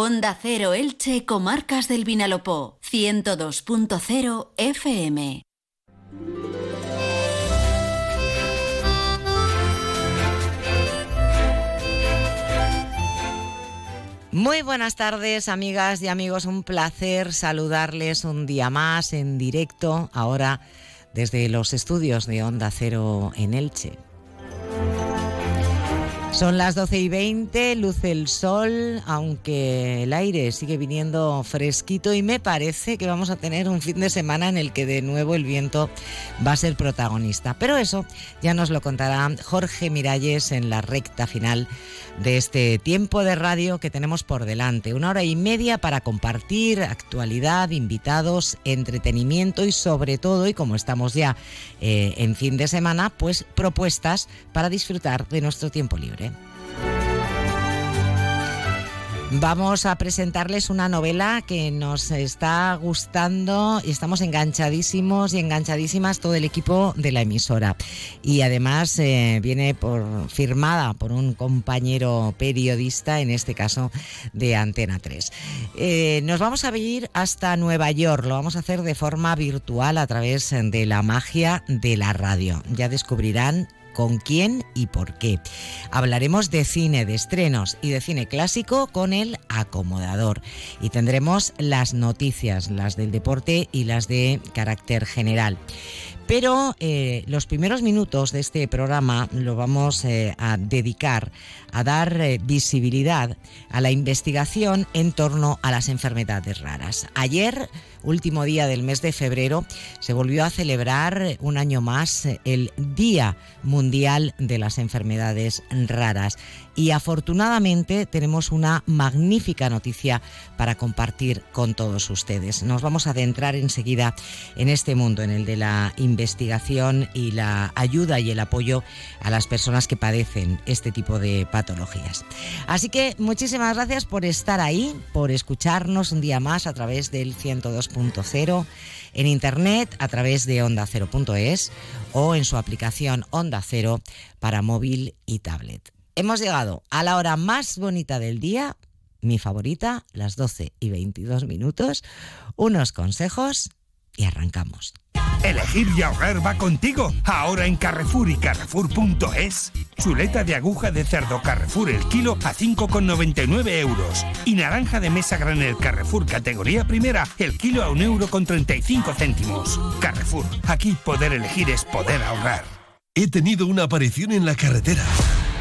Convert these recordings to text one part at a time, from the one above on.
Onda Cero Elche, Comarcas del Vinalopó, 102.0 FM. Muy buenas tardes, amigas y amigos. Un placer saludarles un día más en directo, ahora desde los estudios de Onda Cero en Elche. Son las 12 y 20, luce el sol, aunque el aire sigue viniendo fresquito y me parece que vamos a tener un fin de semana en el que de nuevo el viento va a ser protagonista. Pero eso ya nos lo contará Jorge Miralles en la recta final de este tiempo de radio que tenemos por delante. Una hora y media para compartir actualidad, invitados, entretenimiento y sobre todo, y como estamos ya eh, en fin de semana, pues propuestas para disfrutar de nuestro tiempo libre. Vamos a presentarles una novela que nos está gustando y estamos enganchadísimos y enganchadísimas todo el equipo de la emisora. Y además eh, viene por, firmada por un compañero periodista, en este caso de Antena 3. Eh, nos vamos a ir hasta Nueva York, lo vamos a hacer de forma virtual a través de la magia de la radio. Ya descubrirán con quién y por qué. Hablaremos de cine, de estrenos y de cine clásico con el acomodador. Y tendremos las noticias, las del deporte y las de carácter general. Pero eh, los primeros minutos de este programa lo vamos eh, a dedicar a dar eh, visibilidad a la investigación en torno a las enfermedades raras. Ayer, último día del mes de febrero, se volvió a celebrar un año más el Día Mundial de las Enfermedades Raras y afortunadamente tenemos una magnífica noticia para compartir con todos ustedes. Nos vamos a adentrar enseguida en este mundo, en el de la investigación y la ayuda y el apoyo a las personas que padecen este tipo de patologías. Así que muchísimas gracias por estar ahí, por escucharnos un día más a través del 102.0 en internet a través de onda0.es o en su aplicación Onda Cero para móvil y tablet. Hemos llegado a la hora más bonita del día, mi favorita, las 12 y 22 minutos, unos consejos y arrancamos. Elegir y ahorrar va contigo. Ahora en Carrefour y Carrefour.es. Chuleta de aguja de cerdo Carrefour el kilo a 5,99 euros. Y naranja de mesa granel Carrefour categoría primera el kilo a 1 euro con 35 céntimos. Carrefour. Aquí poder elegir es poder ahorrar. He tenido una aparición en la carretera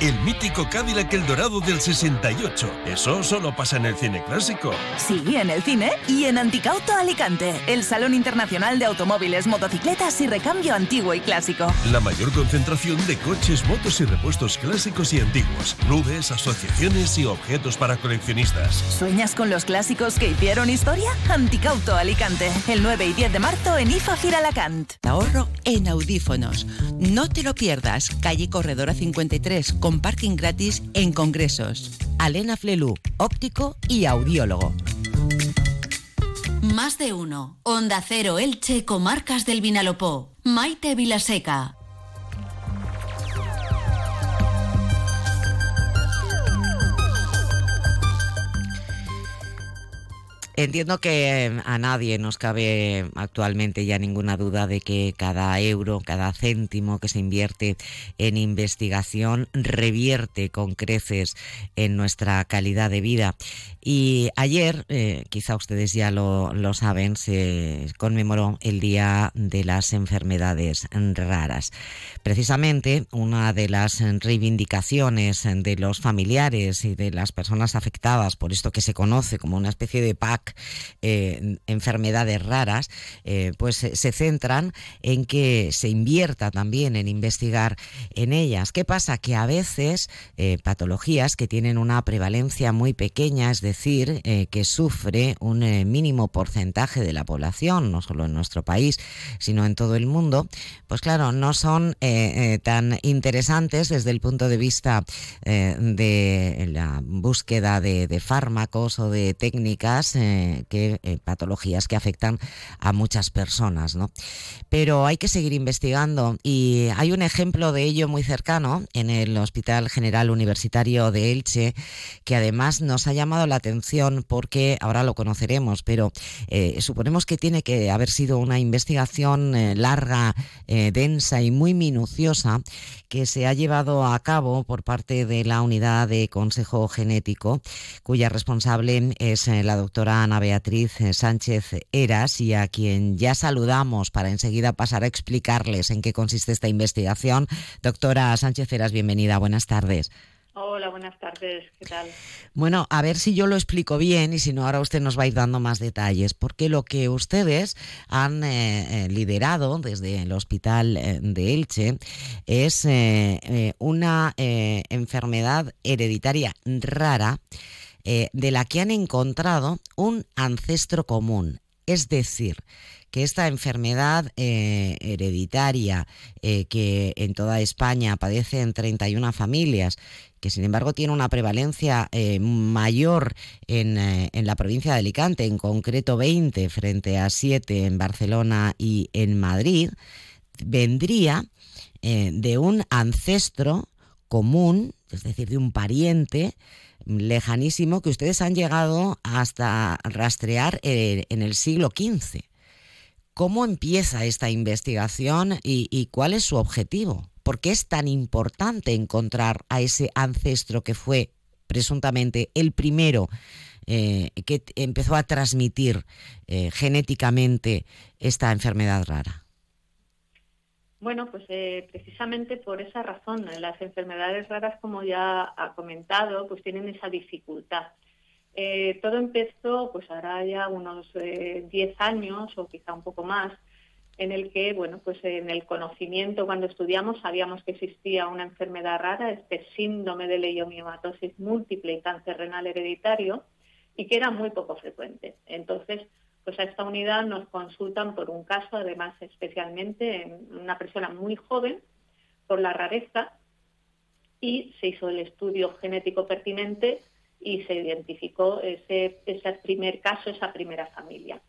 el mítico Cadillac El Dorado del 68. Eso solo pasa en el cine clásico. Sí, en el cine y en Anticauto Alicante, el Salón Internacional de Automóviles, Motocicletas y Recambio Antiguo y Clásico. La mayor concentración de coches, motos y repuestos clásicos y antiguos, clubes, asociaciones y objetos para coleccionistas. ¿Sueñas con los clásicos que hicieron historia? Anticauto Alicante, el 9 y 10 de marzo en IFA Firalacant. Ahorro en audífonos. No te lo pierdas. Calle Corredora 53 con parking gratis en congresos. Alena Flelu, óptico y audiólogo. Más de uno. Onda Cero Elche, Comarcas del Vinalopó. Maite Vilaseca. Entiendo que eh, a nadie nos cabe actualmente ya ninguna duda de que cada euro, cada céntimo que se invierte en investigación revierte con creces en nuestra calidad de vida. Y ayer, eh, quizá ustedes ya lo, lo saben, se conmemoró el Día de las Enfermedades Raras. Precisamente una de las reivindicaciones de los familiares y de las personas afectadas por esto que se conoce como una especie de PAC eh, enfermedades raras, eh, pues se centran en que se invierta también en investigar en ellas. ¿Qué pasa? Que a veces eh, patologías que tienen una prevalencia muy pequeña, es decir, que sufre un mínimo porcentaje de la población, no solo en nuestro país, sino en todo el mundo, pues claro, no son tan interesantes desde el punto de vista de la búsqueda de, fármacos o de técnicas eh, que eh, patologías que afectan a muchas personas, ¿no? Pero hay que seguir investigando y hay un ejemplo de ello muy cercano en el Hospital General Universitario de Elche que además nos ha llamado la atención porque ahora lo conoceremos, pero suponemos que tiene que haber sido una investigación larga, densa y muy minuciosa que se ha llevado a cabo por parte de la unidad de Consejo Genético, cuya responsable es eh, la doctora Ana Beatriz eh, Sánchez Eras y a quien ya saludamos para enseguida pasar a explicarles en qué consiste esta investigación. Doctora Sánchez Eras, bienvenida, buenas tardes. Hola, buenas tardes. ¿Qué tal? Bueno, a ver si yo lo explico bien y si no, ahora usted nos va a ir dando más detalles, porque lo que ustedes han eh, eh, liderado desde el Hospital eh, de Elche es una enfermedad hereditaria rara de la que han encontrado un ancestro común. Es decir, que esta enfermedad hereditaria que en toda España padece en 31 familias que sin embargo tiene una prevalencia eh, mayor eh, en, la provincia de Alicante, en concreto 20 frente a 7 en Barcelona y en Madrid, vendría eh, de un ancestro común, es decir, de un pariente lejanísimo que ustedes han llegado hasta rastrear en el siglo XV. ¿Cómo empieza esta investigación y cuál es su objetivo? ¿Por qué es tan importante encontrar a ese ancestro que fue presuntamente el primero eh, que empezó a transmitir eh, genéticamente esta enfermedad rara? Bueno, pues eh, precisamente por esa razón, las enfermedades raras, como ya ha comentado, pues tienen esa dificultad. todo empezó, pues ahora ya unos 10 años o quizá un poco más, en el que, bueno, pues en el conocimiento cuando estudiamos sabíamos que existía una enfermedad rara, este síndrome de leiomiomatosis múltiple y cáncer renal hereditario, y que era muy poco frecuente. Entonces, pues a esta unidad nos consultan por un caso, además especialmente en una persona muy joven, por la rareza, y se hizo el estudio genético pertinente y se identificó ese, primer caso, esa primera familia.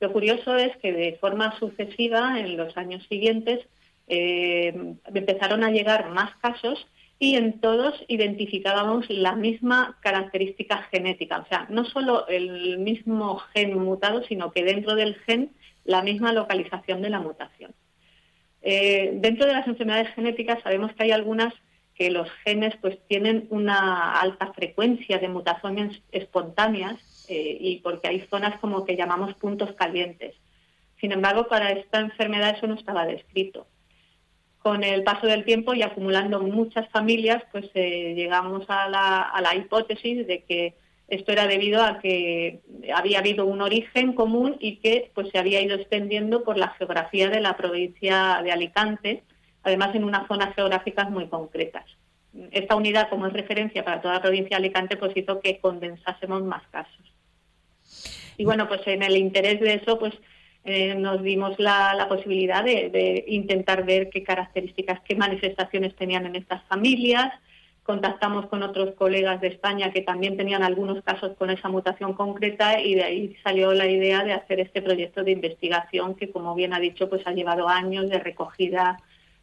Lo curioso es que de forma sucesiva, en los años siguientes, eh, empezaron a llegar más casos y en todos identificábamos la misma característica genética. O sea, no solo el mismo gen mutado, sino que dentro del gen la misma localización de la mutación. Eh, dentro de las enfermedades genéticas sabemos que hay algunas que los genes pues tienen una alta frecuencia de mutaciones espontáneas eh, y porque hay zonas como que llamamos puntos calientes. Sin embargo, para esta enfermedad eso no estaba descrito. Con el paso del tiempo y acumulando muchas familias, pues eh, llegamos a la, hipótesis de que esto era debido a que había habido un origen común y que pues se había ido extendiendo por la geografía de la provincia de Alicante, además en unas zonas geográficas muy concretas. Esta unidad, como es referencia para toda la provincia de Alicante, pues hizo que condensásemos más casos. Y bueno, pues en el interés de eso, pues eh, nos dimos la, posibilidad de, intentar ver qué características, qué manifestaciones tenían en estas familias. Contactamos con otros colegas de España que también tenían algunos casos con esa mutación concreta y de ahí salió la idea de hacer este proyecto de investigación que, como bien ha dicho, pues ha llevado años de recogida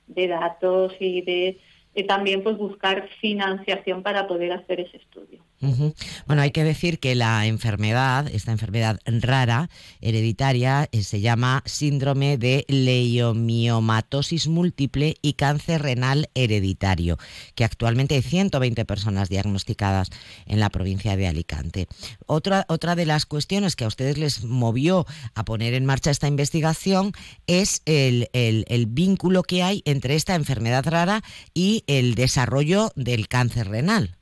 de datos y de también pues buscar financiación para poder hacer ese estudio. Bueno, hay que decir que la enfermedad, esta enfermedad rara, hereditaria, eh, se llama síndrome de leiomiomatosis múltiple y cáncer renal hereditario, que actualmente hay 120 personas diagnosticadas en la provincia de Alicante. Otra, otra de las cuestiones que a ustedes les movió a poner en marcha esta investigación es el, el vínculo que hay entre esta enfermedad rara y el desarrollo del cáncer renal.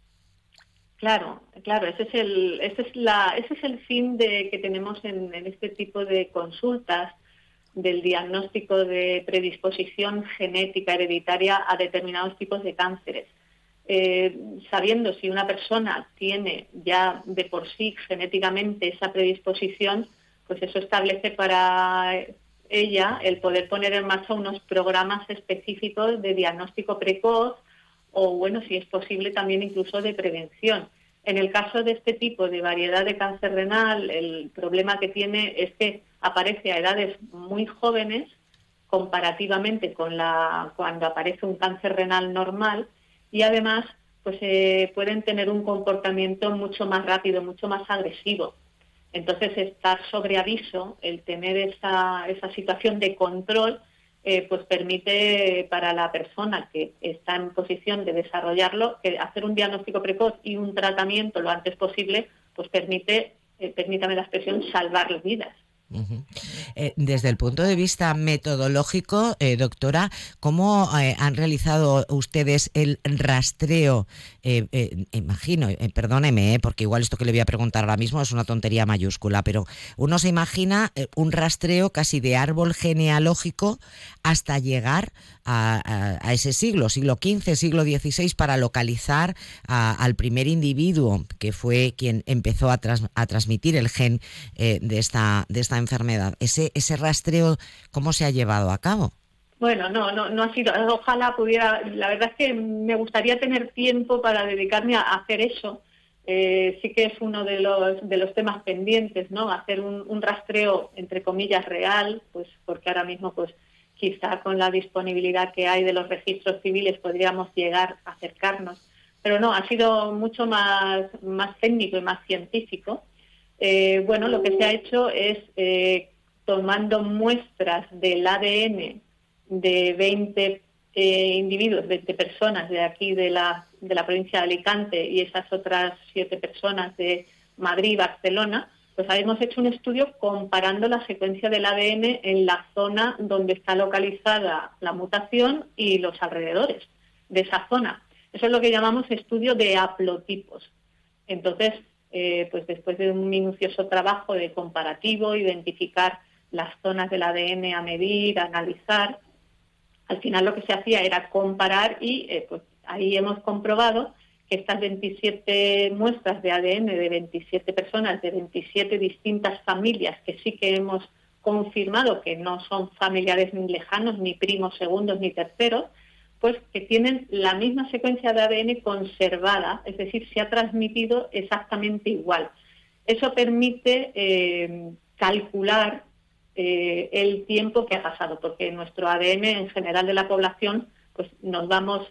Claro, claro, ese es el, ese es la, ese es el fin de, que tenemos en, este tipo de consultas del diagnóstico de predisposición genética hereditaria a determinados tipos de cánceres. Eh, sabiendo si una persona tiene ya de por sí genéticamente esa predisposición, pues eso establece para ella el poder poner en marcha unos programas específicos de diagnóstico precoz o, bueno, si es posible, también incluso de prevención. En el caso de este tipo de variedad de cáncer renal, el problema que tiene es que aparece a edades muy jóvenes comparativamente con la cuando aparece un cáncer renal normal y además pues eh, pueden tener un comportamiento mucho más rápido, mucho más agresivo. Entonces, estar sobre aviso, el tener esa, esa situación de control, eh, pues permite para la persona que está en posición de desarrollarlo, que hacer un diagnóstico precoz y un tratamiento lo antes posible, pues permite, eh, permítame la expresión, salvar vidas. Eh, desde el punto de vista metodológico, eh, doctora, ¿cómo eh, han realizado ustedes el rastreo? imagino, perdóneme, porque igual esto que le voy a preguntar ahora mismo es una tontería mayúscula, pero uno se imagina un rastreo casi de árbol genealógico hasta llegar a, ese siglo, siglo XV, siglo XVI, para localizar al primer individuo que fue quien empezó a, transmitir el gen de, esta, de esta enfermedad. Ese, ese rastreo, ¿cómo se ha llevado a cabo? Bueno, no, no, no ha sido. Ojalá pudiera. La verdad es que me gustaría tener tiempo para dedicarme a hacer eso. Eh, sí que es uno de los, de los temas pendientes, ¿no? Hacer un, rastreo, entre comillas, real, pues porque ahora mismo, pues quizá con la disponibilidad que hay de los registros civiles podríamos llegar a acercarnos. Pero no, ha sido mucho más, más técnico y más científico. Eh, bueno, lo que se ha hecho es eh, tomando muestras del ADN de 20 eh, individuos, 20 personas de aquí de la, de la provincia de Alicante y esas otras siete personas de Madrid y Barcelona, pues hemos hecho un estudio comparando la secuencia del ADN en la zona donde está localizada la mutación y los alrededores de esa zona. Eso es lo que llamamos estudio de haplotipos. Entonces, eh, pues después de un minucioso trabajo de comparativo, identificar las zonas del ADN a medir, a analizar, al final lo que se hacía era comparar y eh, pues ahí hemos comprobado que estas 27 muestras de ADN de 27 personas, de 27 distintas familias, que sí que hemos confirmado que no son familiares ni lejanos, ni primos segundos, ni terceros, pues que tienen la misma secuencia de ADN conservada, es decir, se ha transmitido exactamente igual. Eso permite eh, calcular eh, el tiempo que ha pasado, porque nuestro ADN en general de la población, pues nos vamos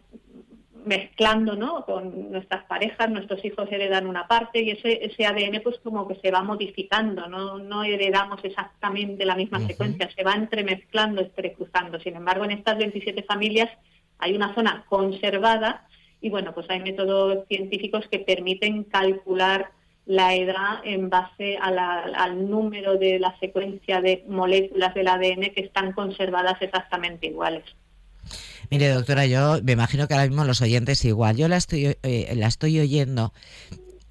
mezclando ¿no? con nuestras parejas, nuestros hijos heredan una parte y ese, ese ADN pues como que se va modificando, no, no heredamos exactamente la misma secuencia, se va entremezclando, entrecruzando. Sin embargo, en estas 27 familias hay una zona conservada y bueno, pues hay métodos científicos que permiten calcular la edad en base al número de la secuencia de moléculas del ADN que están conservadas exactamente iguales. Mire, doctora, yo me imagino que ahora mismo los oyentes igual. Yo la estoy, eh, la estoy oyendo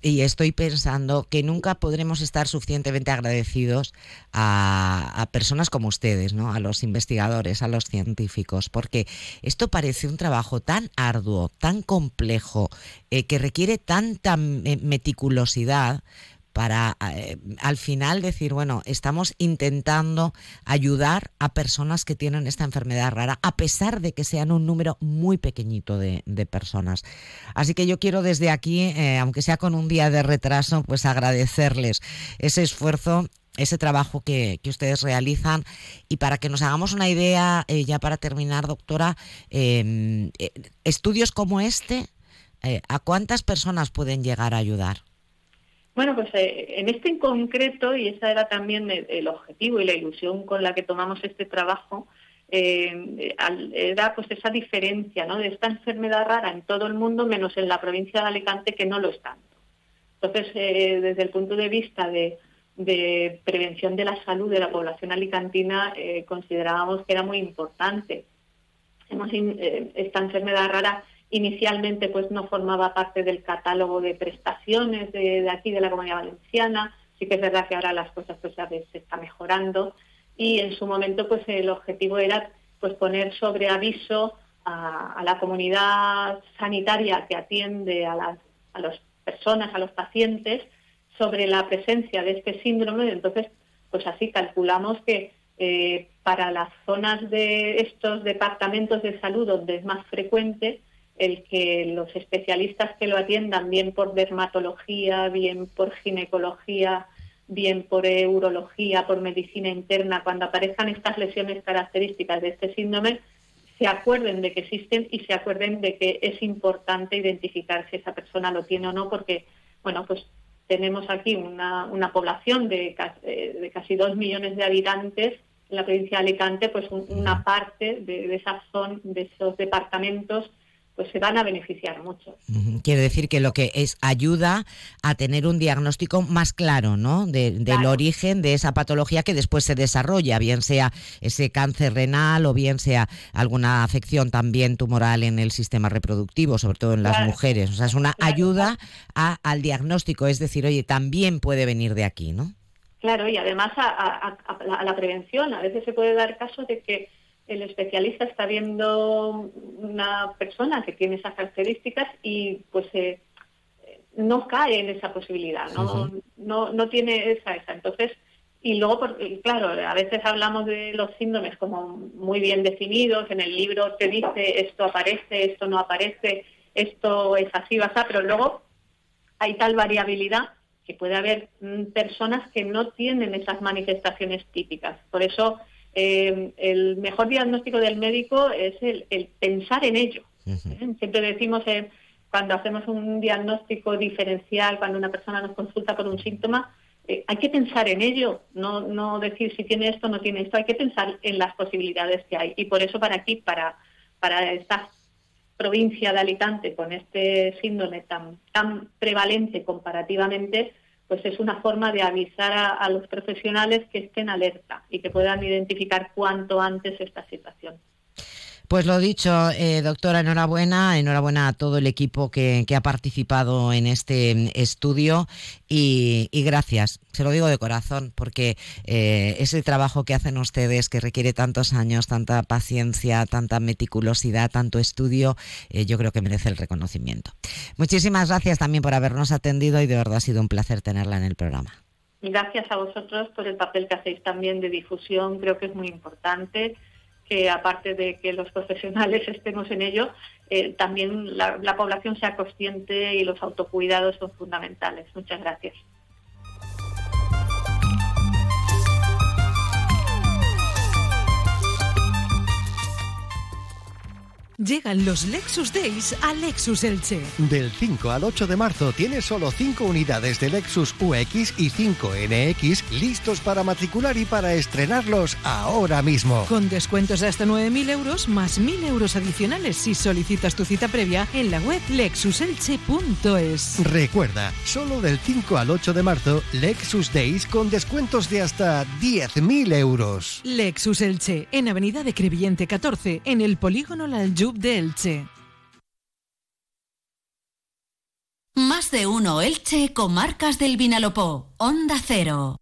y estoy pensando que nunca podremos estar suficientemente agradecidos a, personas como ustedes, ¿no? a los investigadores, a los científicos, porque esto parece un trabajo tan arduo, tan complejo, eh, que requiere tanta meticulosidad para eh, al final decir, bueno, estamos intentando ayudar a personas que tienen esta enfermedad rara, a pesar de que sean un número muy pequeñito de, personas. Así que yo quiero desde aquí, eh, aunque sea con un día de retraso, pues agradecerles ese esfuerzo ese trabajo que, ustedes realizan y para que nos hagamos una idea, eh, ya para terminar, doctora, em, estudios como este, ¿a cuántas personas pueden llegar a ayudar? Bueno, pues eh, en este en concreto, y esa era también el, objetivo y la ilusión con la que tomamos este trabajo, eh, era pues esa diferencia ¿no? de esta enfermedad rara en todo el mundo, menos en la provincia de Alicante, que no lo es tanto. Entonces, eh, desde el punto de vista de, prevención de la salud de la población alicantina, considerábamos que era muy importante. Hemos, esta enfermedad rara Inicialmente pues no formaba parte del catálogo de prestaciones de, aquí de la Comunidad Valenciana. Sí que es verdad que ahora las cosas pues se está mejorando y en su momento pues el objetivo era pues poner sobre aviso a, la comunidad sanitaria que atiende a las, a las personas, a los pacientes, sobre la presencia de este síndrome. Entonces, pues así calculamos que eh, para las zonas de estos departamentos de salud donde es más frecuente, el que los especialistas que lo atiendan, bien por dermatología, bien por ginecología, bien por urología, por medicina interna, cuando aparezcan estas lesiones características de este síndrome, se acuerden de que existen y se acuerden de que es importante identificar si esa persona lo tiene o no, porque, bueno, pues tenemos aquí una, una población de, eh, de casi dos millones de habitantes en la provincia de Alicante, pues una parte de, de, esas son, de esos departamentos pues se van a beneficiar mucho. Quiere decir que lo que es ayuda a tener un diagnóstico más claro, ¿no? del origen de esa patología que después se desarrolla, bien sea ese cáncer renal o bien sea alguna afección también tumoral en el sistema reproductivo, sobre todo en las mujeres. O sea, es una ayuda a, al diagnóstico, es decir, oye, también puede venir de aquí, ¿no? Claro, y además a, a la prevención. A veces se puede dar caso de que el especialista está viendo una persona que tiene esas características y pues eh, no cae en esa posibilidad, no, no, no tiene esa, esa. Entonces, y luego, claro, a veces hablamos de los síndromes como muy bien definidos, en el libro te dice esto aparece, esto no aparece, esto es así, va pero luego hay tal variabilidad que puede haber mm, personas que no tienen esas manifestaciones típicas. Por eso eh, el mejor diagnóstico del médico es el, pensar en ello. ¿eh? Siempre decimos eh, cuando hacemos un diagnóstico diferencial, cuando una persona nos consulta por un síntoma, hay que pensar en ello, no, no decir si tiene esto o no tiene esto, hay que pensar en las posibilidades que hay. Y por eso para aquí, para, para esta provincia de Alicante, con este síndrome tan, tan prevalente comparativamente, pues es una forma de avisar a, los profesionales que estén alerta y que puedan identificar cuanto antes esta situación. Pues lo dicho, eh, doctora, enhorabuena, enhorabuena a todo el equipo que, ha participado en este estudio y, gracias, se lo digo de corazón, porque eh, ese trabajo que hacen ustedes, que requiere tantos años, tanta paciencia, tanta meticulosidad, tanto estudio, eh, yo creo que merece el reconocimiento. Muchísimas gracias también por habernos atendido y de verdad ha sido un placer tenerla en el programa. Gracias a vosotros por el papel que hacéis también de difusión, creo que es muy importante que aparte de que los profesionales estemos en ello, eh, también la, la población sea consciente y los autocuidados son fundamentales. Muchas gracias. Llegan los Lexus Days a Lexus Elche. Del 5 al 8 de marzo tienes solo 5 unidades de Lexus UX y 5 NX listos para matricular y para estrenarlos ahora mismo. Con descuentos de hasta 9.000 euros más 1.000 euros adicionales si solicitas tu cita previa en la web lexuselche.es. Recuerda, solo del 5 al 8 de marzo, Lexus Days con descuentos de hasta 10.000 euros. Lexus Elche, en Avenida de Crevillente 14, en el Polígono Laljú de Elche. Más de uno Elche, comarcas del Vinalopó, Onda Cero.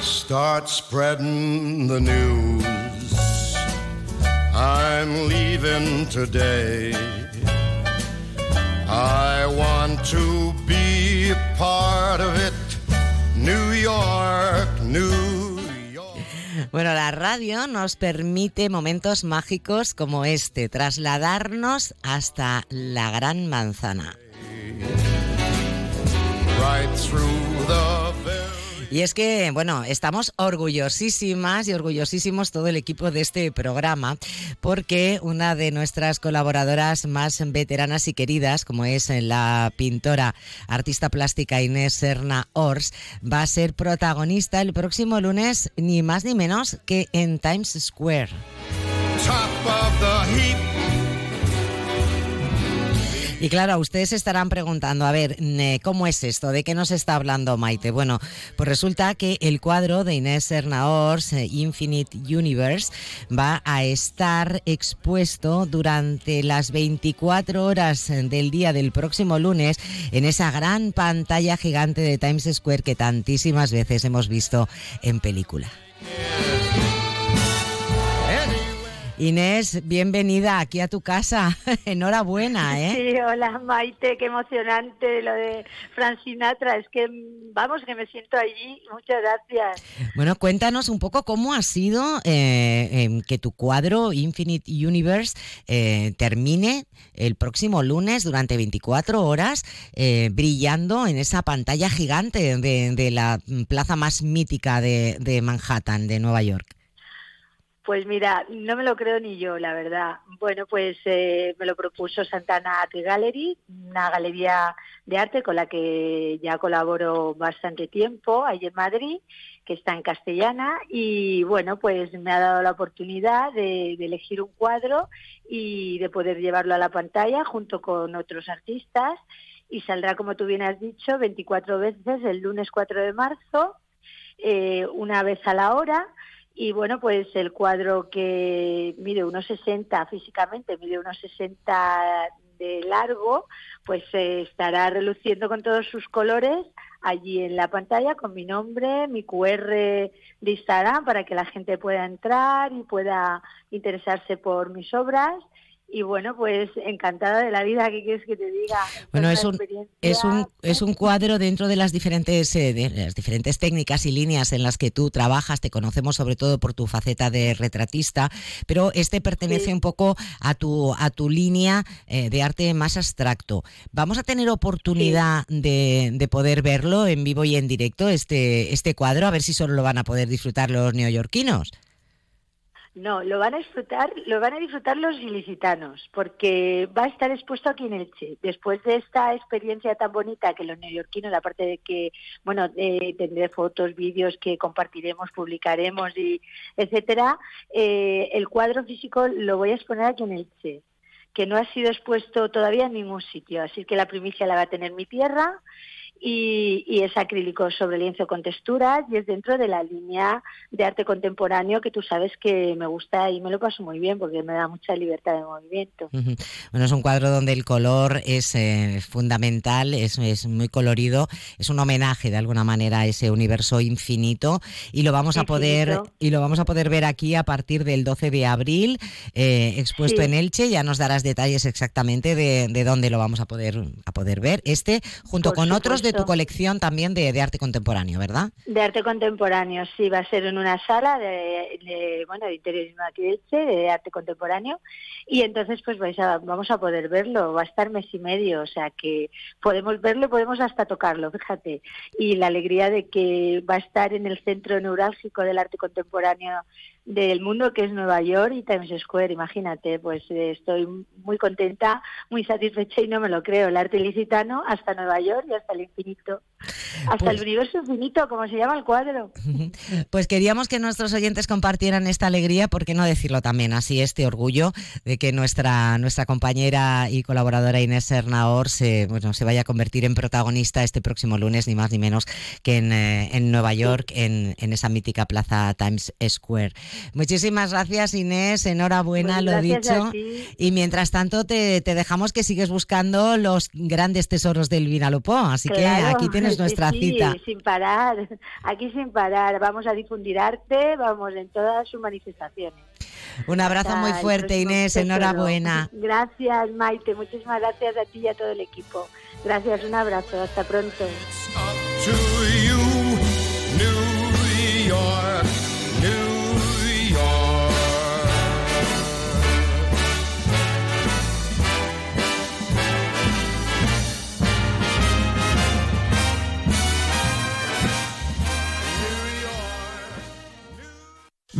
Start spreading the news. I'm leaving today. I want to be part of it. New York, New York. Bueno, la radio nos permite momentos mágicos como este, trasladarnos hasta la Gran Manzana. Right through the y es que, bueno, estamos orgullosísimas y orgullosísimos todo el equipo de este programa porque una de nuestras colaboradoras más veteranas y queridas, como es la pintora, artista plástica Inés Serna Ors, va a ser protagonista el próximo lunes, ni más ni menos que en Times Square. Y claro, ustedes estarán preguntando, a ver, ¿cómo es esto? ¿De qué nos está hablando Maite? Bueno, pues resulta que el cuadro de Inés Sernaors, eh, Infinite Universe, va a estar expuesto durante las 24 horas del día del próximo lunes en esa gran pantalla gigante de Times Square que tantísimas veces hemos visto en película. Inés, bienvenida aquí a tu casa. Enhorabuena, ¿eh? Sí, hola Maite, qué emocionante lo de Frank Sinatra. Es que, vamos, que me siento allí. Muchas gracias. Bueno, cuéntanos un poco cómo ha sido eh, que tu cuadro Infinite Universe eh, termine el próximo lunes durante 24 horas eh, brillando en esa pantalla gigante de, de la plaza más mítica de, de Manhattan, de Nueva York. Pues mira, no me lo creo ni yo, la verdad. Bueno, pues eh, me lo propuso Santana Art Gallery, una galería de arte con la que ya colaboro bastante tiempo, ahí en Madrid, que está en castellana, y bueno, pues me ha dado la oportunidad de, elegir un cuadro y de poder llevarlo a la pantalla junto con otros artistas, y saldrá, como tú bien has dicho, 24 veces el lunes 4 de marzo, eh, una vez a la hora, y bueno, pues el cuadro que mide unos 60 físicamente, mide unos 60 de largo, pues estará reluciendo con todos sus colores allí en la pantalla con mi nombre, mi QR de Instagram para que la gente pueda entrar y pueda interesarse por mis obras y bueno, pues encantada de la vida, ¿qué quieres que te diga? Bueno, es un, es un, es un cuadro dentro de las diferentes, eh, de las diferentes técnicas y líneas en las que tú trabajas. Te conocemos sobre todo por tu faceta de retratista, pero este pertenece Sí. un poco a tu, a tu línea eh, de arte más abstracto. ¿Vamos a tener oportunidad de, de poder verlo en vivo y en directo, este, este cuadro? A ver si solo lo van a poder disfrutar los neoyorquinos. No, lo van a disfrutar, lo van a disfrutar los ilicitanos, porque va a estar expuesto aquí en Elche. Después de esta experiencia tan bonita que los neoyorquinos, aparte de que, bueno, eh, tendré fotos, vídeos que compartiremos, publicaremos y etcétera, eh, el cuadro físico lo voy a exponer aquí en Elche, que no ha sido expuesto todavía en ningún sitio, así que la primicia la va a tener mi tierra. Y, y es acrílico sobre lienzo con texturas y es dentro de la línea de arte contemporáneo que tú sabes que me gusta y me lo paso muy bien porque me da mucha libertad de movimiento. Bueno, es un cuadro donde el color es eh, fundamental, es, es muy colorido, es un homenaje de alguna manera a ese universo infinito y lo vamos a poder y lo vamos a poder ver aquí a partir del 12 de abril eh, expuesto Sí. en Elche. Ya nos darás detalles exactamente de, de dónde lo vamos a poder a poder ver. Este junto Por con otros de tu supuesto. colección también de, de arte contemporáneo, ¿verdad? De arte contemporáneo, sí, va a ser en una sala de, de, bueno, de interiorismo de de arte contemporáneo, y entonces pues vais a, vamos a poder verlo, va a estar mes y medio, o sea que podemos verlo y podemos hasta tocarlo, fíjate, y la alegría de que va a estar en el centro neurálgico del arte contemporáneo del mundo que es Nueva York y Times Square, imagínate, pues eh, estoy muy contenta, muy satisfecha y no me lo creo, el arte licitano hasta Nueva York y hasta el infinito, hasta Pues- el universo infinito, como se llama el cuadro. Pues queríamos que nuestros oyentes compartieran esta alegría, ¿por qué no decirlo también así, este orgullo de que nuestra, nuestra compañera y colaboradora Inés Sernaor se, bueno, se vaya a convertir en protagonista este próximo lunes, ni más ni menos que en, eh, en Nueva York, en, en esa mítica plaza Times Square. Muchísimas gracias Inés, enhorabuena, Pues lo dicho. Y mientras tanto te, te dejamos que sigues buscando los grandes tesoros del Vinalopó, así que aquí tienes nuestra sí, cita. sin parar, aquí sin parar. Vamos a difundir arte, vamos en todas sus manifestaciones. Un abrazo Hasta muy fuerte, Inés. tesoro. Enhorabuena. Gracias, Maite. Muchísimas gracias a ti y a todo el equipo. Gracias, un abrazo. Hasta pronto.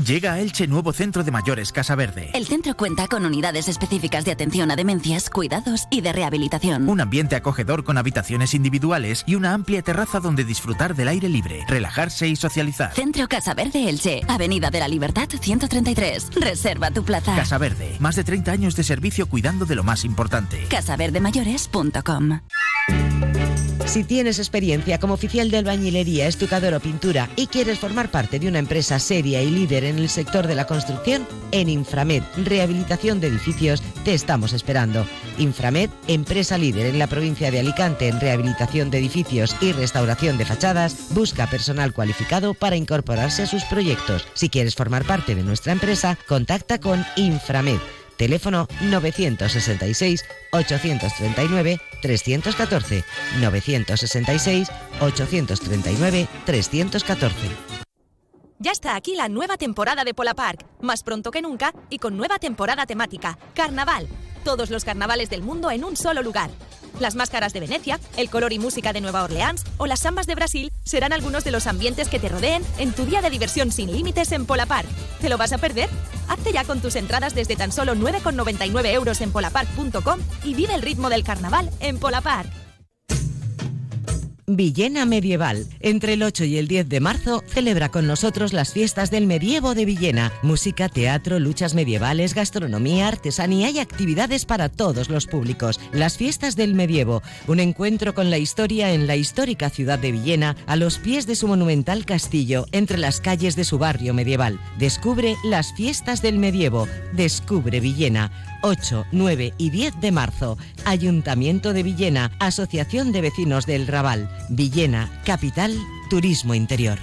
Llega a Elche nuevo centro de mayores Casa Verde. El centro cuenta con unidades específicas de atención a demencias, cuidados y de rehabilitación. Un ambiente acogedor con habitaciones individuales y una amplia terraza donde disfrutar del aire libre, relajarse y socializar. Centro Casa Verde Elche, Avenida de la Libertad 133. Reserva tu plaza. Casa Verde, más de 30 años de servicio cuidando de lo más importante. Casaverdemayores.com Si tienes experiencia como oficial de albañilería, estucador o pintura y quieres formar parte de una empresa seria y líder en el sector de la construcción, en Inframed, rehabilitación de edificios, te estamos esperando. Inframed, empresa líder en la provincia de Alicante en rehabilitación de edificios y restauración de fachadas, busca personal cualificado para incorporarse a sus proyectos. Si quieres formar parte de nuestra empresa, contacta con Inframed. Teléfono 966 839 314 966 839 314. Ya está aquí la nueva temporada de Pola Park, más pronto que nunca y con nueva temporada temática, Carnaval. Todos los carnavales del mundo en un solo lugar. Las máscaras de Venecia, el color y música de Nueva Orleans o las sambas de Brasil serán algunos de los ambientes que te rodeen en tu día de diversión sin límites en Pola Park. ¿Te lo vas a perder? Hazte ya con tus entradas desde tan solo 9,99 euros en polapark.com y vive el ritmo del carnaval en Pola Park. Villena Medieval. Entre el 8 y el 10 de marzo celebra con nosotros las fiestas del medievo de Villena. Música, teatro, luchas medievales, gastronomía, artesanía y actividades para todos los públicos. Las fiestas del medievo. Un encuentro con la historia en la histórica ciudad de Villena, a los pies de su monumental castillo, entre las calles de su barrio medieval. Descubre las fiestas del medievo. Descubre Villena. 8, 9 y 10 de marzo. Ayuntamiento de Villena, Asociación de Vecinos del Raval. Villena, Capital, Turismo Interior.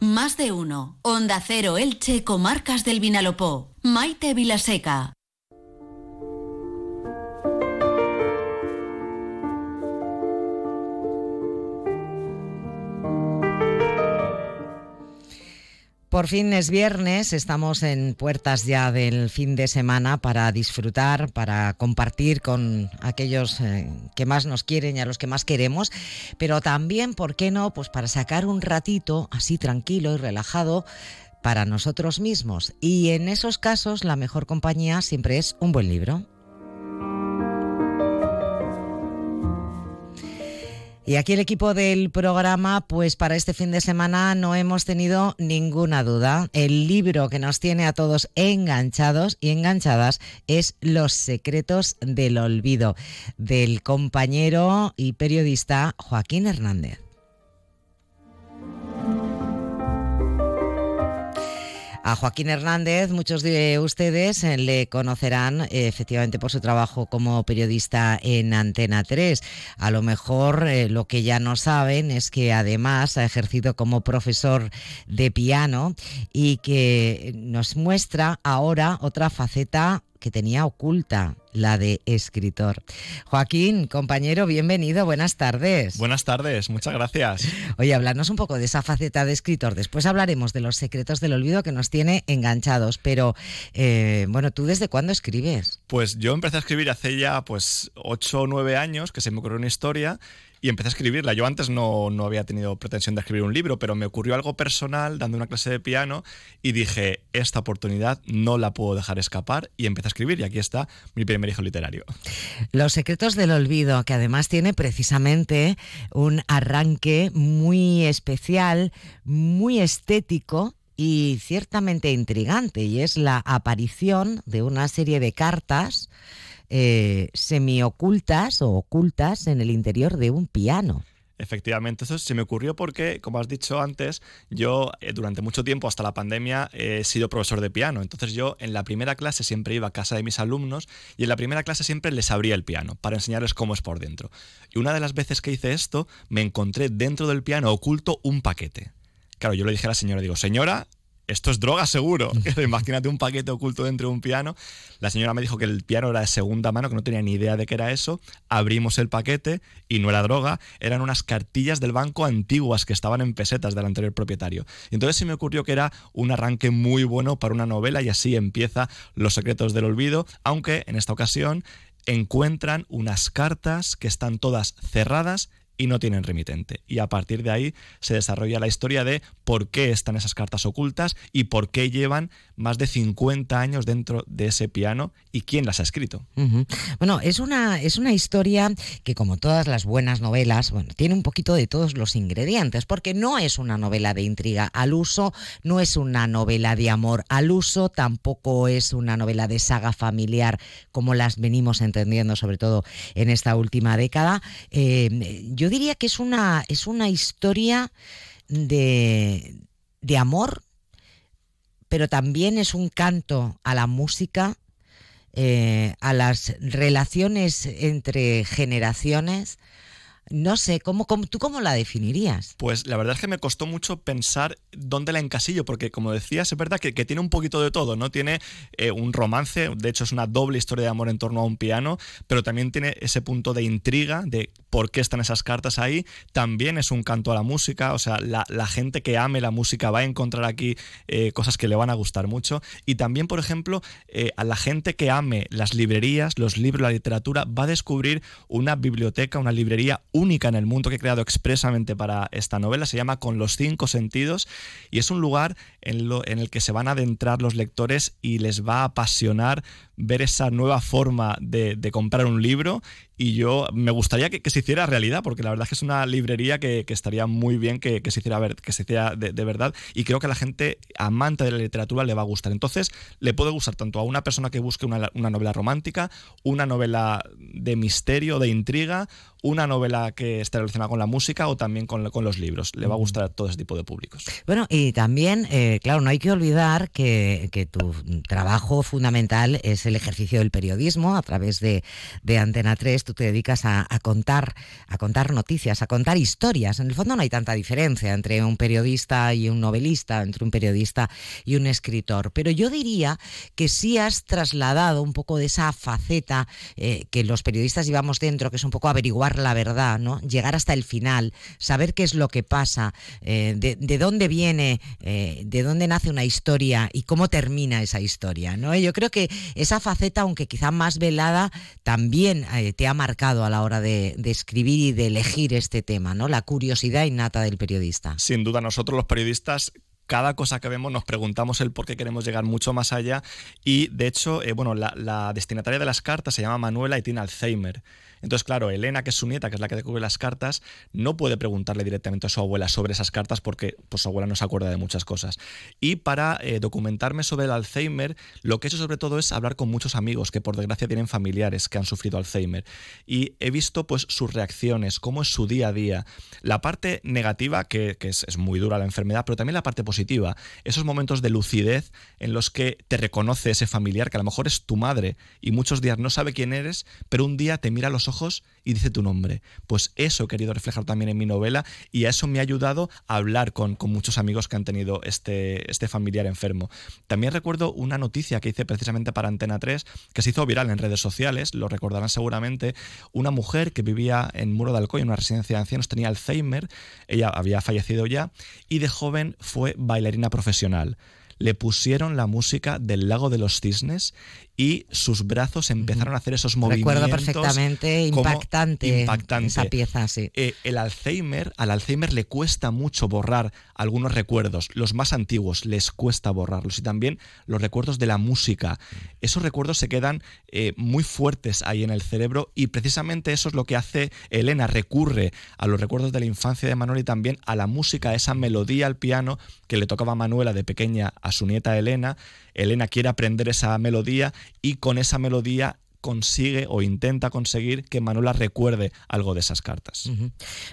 Más de uno. Onda Cero Elche, Comarcas del Vinalopó. Maite Vilaseca. Por fin es viernes, estamos en puertas ya del fin de semana para disfrutar, para compartir con aquellos eh, que más nos quieren y a los que más queremos, pero también, ¿por qué no? Pues para sacar un ratito así tranquilo y relajado para nosotros mismos. Y en esos casos la mejor compañía siempre es un buen libro. Y aquí el equipo del programa, pues para este fin de semana no hemos tenido ninguna duda. El libro que nos tiene a todos enganchados y enganchadas es Los secretos del olvido, del compañero y periodista Joaquín Hernández. A Joaquín Hernández, muchos de ustedes eh, le conocerán eh, efectivamente por su trabajo como periodista en Antena 3. A lo mejor eh, lo que ya no saben es que además ha ejercido como profesor de piano y que nos muestra ahora otra faceta que tenía oculta, la de escritor. Joaquín, compañero, bienvenido, buenas tardes. Buenas tardes, muchas gracias. Oye, hablarnos un poco de esa faceta de escritor. Después hablaremos de los secretos del olvido que nos tiene enganchados. Pero, eh, bueno, ¿tú desde cuándo escribes? Pues yo empecé a escribir hace ya pues 8 o 9 años que se me ocurrió una historia y empecé a escribirla. Yo antes no, no, había tenido pretensión de escribir un libro, pero me ocurrió algo personal dando una clase de piano y dije, esta oportunidad no la puedo dejar escapar y empecé a escribir y aquí está mi primer hijo literario. Los secretos del olvido, que además tiene precisamente un arranque muy especial, muy estético y ciertamente intrigante, y es la aparición de una serie de cartas eh, semiocultas o ocultas en el interior de un piano. Efectivamente, eso se me ocurrió porque, como has dicho antes, yo eh, durante mucho tiempo, hasta la pandemia, he sido profesor de piano. Entonces yo en la primera clase siempre iba a casa de mis alumnos y en la primera clase siempre les abría el piano para enseñarles cómo es por dentro. Y una de las veces que hice esto, me encontré dentro del piano oculto un paquete. Claro, yo le dije a la señora, digo, señora, esto es droga seguro. Imagínate un paquete oculto dentro de un piano. La señora me dijo que el piano era de segunda mano, que no tenía ni idea de qué era eso. Abrimos el paquete y no era droga, eran unas cartillas del banco antiguas que estaban en pesetas del anterior propietario. Y entonces se me ocurrió que era un arranque muy bueno para una novela y así empieza Los secretos del olvido, aunque en esta ocasión encuentran unas cartas que están todas cerradas y no tienen remitente. Y a partir de ahí se desarrolla la historia de por qué están esas cartas ocultas y por qué llevan más de 50 años dentro de ese piano y quién las ha escrito. Bueno, es una, es una historia que como todas las buenas novelas, bueno, tiene un poquito de todos los ingredientes, porque no es una novela de intriga al uso, no es una novela de amor al uso, tampoco es una novela de saga familiar como las venimos entendiendo, sobre todo en esta última década. Eh, yo diría que es una, es una historia de, de amor, pero también es un canto a la música, eh, a las relaciones entre generaciones, no sé, ¿cómo, ¿tú cómo la definirías? Pues la verdad es que me costó mucho pensar dónde la encasillo, porque como decías, es verdad que, tiene un poquito de todo, ¿no? Tiene eh, un romance, de hecho es una doble historia de amor en torno a un piano, pero también tiene ese punto de intriga, de por qué están esas cartas ahí, también es un canto a la música, o sea, la, gente que ame la música va a encontrar aquí eh, cosas que le van a gustar mucho, y también, por ejemplo, eh, a la gente que ame las librerías, los libros, la literatura, va a descubrir una biblioteca, una librería única en el mundo que he creado expresamente para esta novela. Se llama Con los cinco sentidos y es un lugar en, lo, en el que se van a adentrar los lectores y les va a apasionar ver esa nueva forma de, comprar un libro y yo me gustaría que, se hiciera realidad, porque la verdad es que es una librería que, estaría muy bien que, se hiciera, ver, que se hiciera de, verdad y creo que a la gente amante de la literatura le va a gustar. Entonces, le puede gustar tanto a una persona que busque una, novela romántica, una novela de misterio, de intriga, una novela que esté relacionada con la música o también con, los libros. Le va a gustar a todo ese tipo de públicos. Bueno, y también, eh, claro, no hay que olvidar que, que tu trabajo fundamental es el ejercicio del periodismo a través de, Antena 3. Tú te dedicas a, contar, a contar noticias, a contar historias. En el fondo no hay tanta diferencia entre un periodista y un novelista, entre un periodista y un escritor. Pero yo diría que sí has trasladado un poco de esa faceta eh, que los periodistas llevamos dentro, que es un poco averiguar la verdad, ¿no? Llegar hasta el final, saber qué es lo que pasa, eh, de, dónde viene, eh, de dónde nace una historia y cómo termina esa historia, ¿no? yo creo que esa faceta, aunque quizá más velada, también te ha marcado a la hora de, escribir y de elegir este tema, ¿no? La curiosidad innata del periodista. Sin duda, nosotros los periodistas cada cosa que vemos nos preguntamos el por qué queremos llegar mucho más allá y de hecho, eh, bueno, la, la, destinataria de las cartas se llama Manuela y tiene Alzheimer. Entonces, claro, Elena, que es su nieta, que es la que descubre las cartas, no puede preguntarle directamente a su abuela sobre esas cartas porque pues, su abuela no se acuerda de muchas cosas. Y para eh, documentarme sobre el Alzheimer, lo que he hecho sobre todo es hablar con muchos amigos que por desgracia tienen familiares que han sufrido Alzheimer. Y he visto pues sus reacciones, cómo es su día a día. La parte negativa, que, es, es muy dura la enfermedad, pero también la parte positiva. Esos momentos de lucidez en los que te reconoce ese familiar, que a lo mejor es tu madre y muchos días no sabe quién eres, pero un día te mira a los ojos y dice tu nombre. Pues eso he querido reflejar también en mi novela y a eso me ha ayudado a hablar con, muchos amigos que han tenido este, este familiar enfermo. También recuerdo una noticia que hice precisamente para Antena 3 que se hizo viral en redes sociales, lo recordarán seguramente, una mujer que vivía en Muro de Alcoy, en una residencia de ancianos, tenía Alzheimer, ella había fallecido ya y de joven fue bailarina profesional le pusieron la música del lago de los cisnes y sus brazos empezaron a hacer esos movimientos. Recuerdo perfectamente, impactante, impactante, esa pieza, sí. Eh, el Alzheimer, al Alzheimer le cuesta mucho borrar algunos recuerdos, los más antiguos les cuesta borrarlos y también los recuerdos de la música. Esos recuerdos se quedan eh, muy fuertes ahí en el cerebro y precisamente eso es lo que hace Elena, recurre a los recuerdos de la infancia de Manuel y también a la música, a esa melodía al piano que le tocaba a Manuela de pequeña a su nieta Elena. Elena quiere aprender esa melodía y con esa melodía consigue o intenta conseguir que Manuela recuerde algo de esas cartas.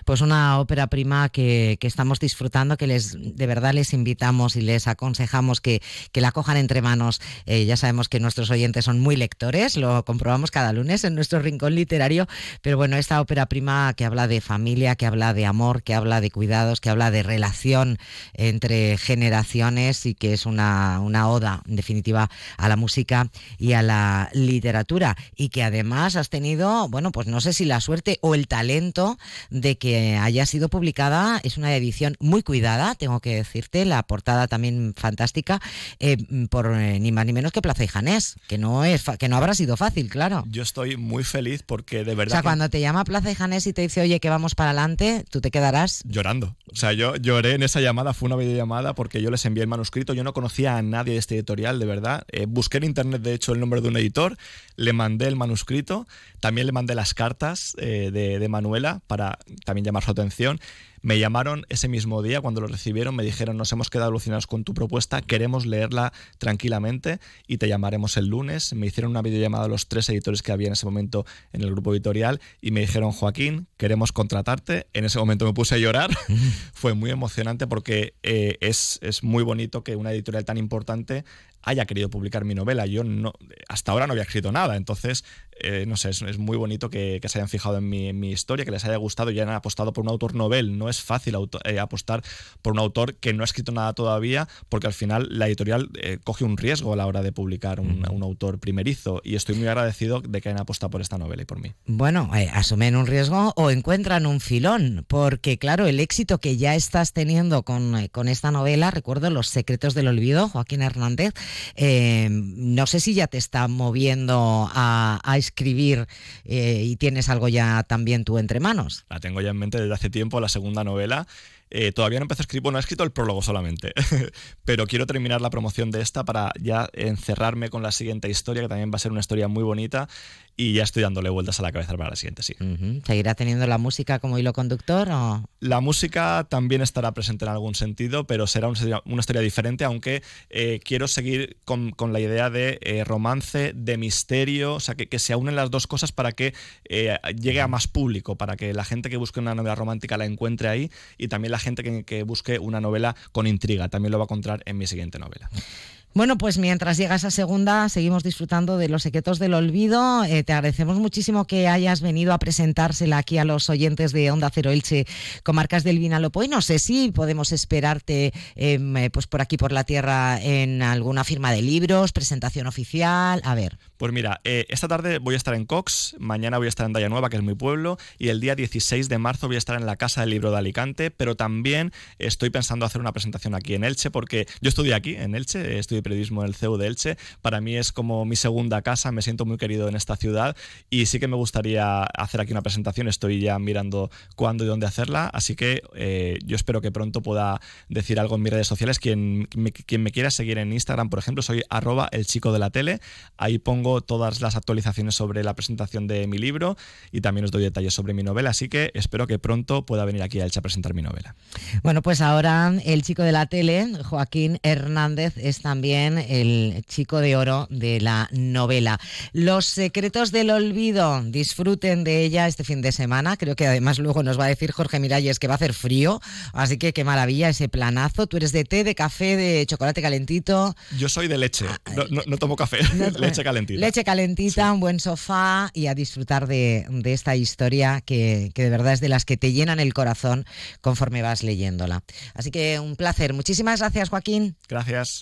Pues una ópera prima que, estamos disfrutando, que les de verdad les invitamos y les aconsejamos que, que la cojan entre manos. Eh, ya sabemos que nuestros oyentes son muy lectores, lo comprobamos cada lunes en nuestro rincón literario, pero bueno, esta ópera prima que habla de familia, que habla de amor, que habla de cuidados, que habla de relación entre generaciones y que es una, una oda, en definitiva, a la música y a la literatura. Y que además has tenido, bueno, pues no sé si la suerte o el talento de que haya sido publicada. Es una edición muy cuidada, tengo que decirte, la portada también fantástica, eh, por eh, ni más ni menos que Plaza y Janés, que no, es que no habrá sido fácil, claro. Yo estoy muy feliz porque de verdad... O sea, cuando te llama Plaza y Janés y te dice, oye, que vamos para adelante, tú te quedarás... Llorando. O sea, yo lloré en esa llamada, fue una videollamada porque yo les envié el manuscrito, yo no conocía a nadie de este editorial, de verdad. Eh, busqué en internet, de hecho, el nombre de un editor, le mandé el manuscrito, también le mandé las cartas de, de Manuela para también llamar su atención me llamaron ese mismo día cuando lo recibieron, me dijeron nos hemos quedado alucinados con tu propuesta, queremos leerla tranquilamente y te llamaremos el lunes. Me hicieron una videollamada a los tres editores que había en ese momento en el grupo editorial y me dijeron Joaquín, queremos contratarte. En ese momento me puse a llorar. Fue muy emocionante porque eh, es, es muy bonito que una editorial tan importante haya querido publicar mi novela. Yo no, hasta ahora no había escrito nada, entonces, eh, no sé, es, muy bonito que, se hayan fijado en mi, historia, que les haya gustado y hayan apostado por un autor novel. No es fácil eh, apostar por un autor que no ha escrito nada todavía, porque al final la editorial eh, coge un riesgo a la hora de publicar un, autor primerizo y estoy muy agradecido de que hayan apostado por esta novela y por mí. Bueno, asumen un riesgo o encuentran un filón, porque claro, el éxito que ya estás teniendo con, con esta novela, recuerdo Los secretos del olvido, Joaquín Hernández, no sé si ya te está moviendo a, escribir eh, y tienes algo ya también tú entre manos. La tengo ya en mente desde hace tiempo, la segunda novela. Eh, todavía no empecé a escribir, bueno, he escrito el prólogo solamente, pero quiero terminar la promoción de esta para ya encerrarme con la siguiente historia, que también va a ser una historia muy bonita y ya estoy dándole vueltas a la cabeza para la siguiente, sí. ¿Seguirá teniendo la música como hilo conductor? O? La música también estará presente en algún sentido, pero será una, historia diferente, aunque eh, quiero seguir con, la idea de eh, romance, de misterio, o sea, que, que, se unen las dos cosas para que llegue a más público, para que la gente que busque una novela romántica la encuentre ahí y también la gente que, que busque una novela con intriga, también lo va a encontrar en mi siguiente novela. Bueno, pues mientras llega esa segunda, seguimos disfrutando de los secretos del olvido. Eh, te agradecemos muchísimo que hayas venido a presentársela aquí a los oyentes de Onda Cero Elche, comarcas del Vinalopó. Y no sé si podemos esperarte em, eh, pues por aquí, por la tierra, en alguna firma de libros, presentación oficial. A ver. Pues mira, eh, esta tarde voy a estar en Cox, mañana voy a estar en Daya Nueva, que es mi pueblo, y el día 16 de marzo voy a estar en la Casa del Libro de Alicante, pero también estoy pensando hacer una presentación aquí en Elche, porque yo estudié aquí, en Elche, estudié periodismo en el CEU de Elche, para mí es como mi segunda casa, me siento muy querido en esta ciudad y sí que me gustaría hacer aquí una presentación, estoy ya mirando cuándo y dónde hacerla, así que eh, yo espero que pronto pueda decir algo en mis redes sociales, quien me, quien me quiera seguir en Instagram, por ejemplo, soy arroba el chico de la tele, ahí pongo todas las actualizaciones sobre la presentación de mi libro y también os doy detalles sobre mi novela, así que espero que pronto pueda venir aquí a Elche a presentar mi novela. Bueno, pues ahora el chico de la tele, Joaquín Hernández, es también el chico de oro de la novela. Los secretos del olvido, disfruten de ella este fin de semana, creo que además luego nos va a decir Jorge Miralles que va a hacer frío, así que qué maravilla ese planazo. Tú eres de té, de café, de chocolate calentito. Yo soy de leche, no, tomo café, leche calentita. Leche calentita, un buen sofá y a disfrutar de, esta historia que, que de verdad es de las que te llenan el corazón conforme vas leyéndola. Así que un placer. Muchísimas gracias, Joaquín. Gracias.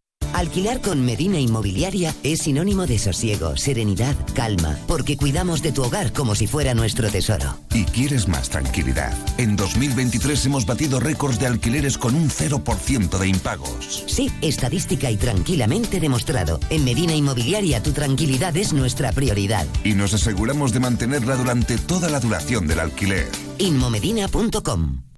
Alquilar con Medina Inmobiliaria es sinónimo de sosiego, serenidad, calma, porque cuidamos de tu hogar como si fuera nuestro tesoro. Y quieres más tranquilidad. En 2023 hemos batido récords de alquileres con un 0% de impagos. Sí, estadística y tranquilamente demostrado. En Medina Inmobiliaria tu tranquilidad es nuestra prioridad. Y nos aseguramos de mantenerla durante toda la duración del alquiler. Inmomedina.com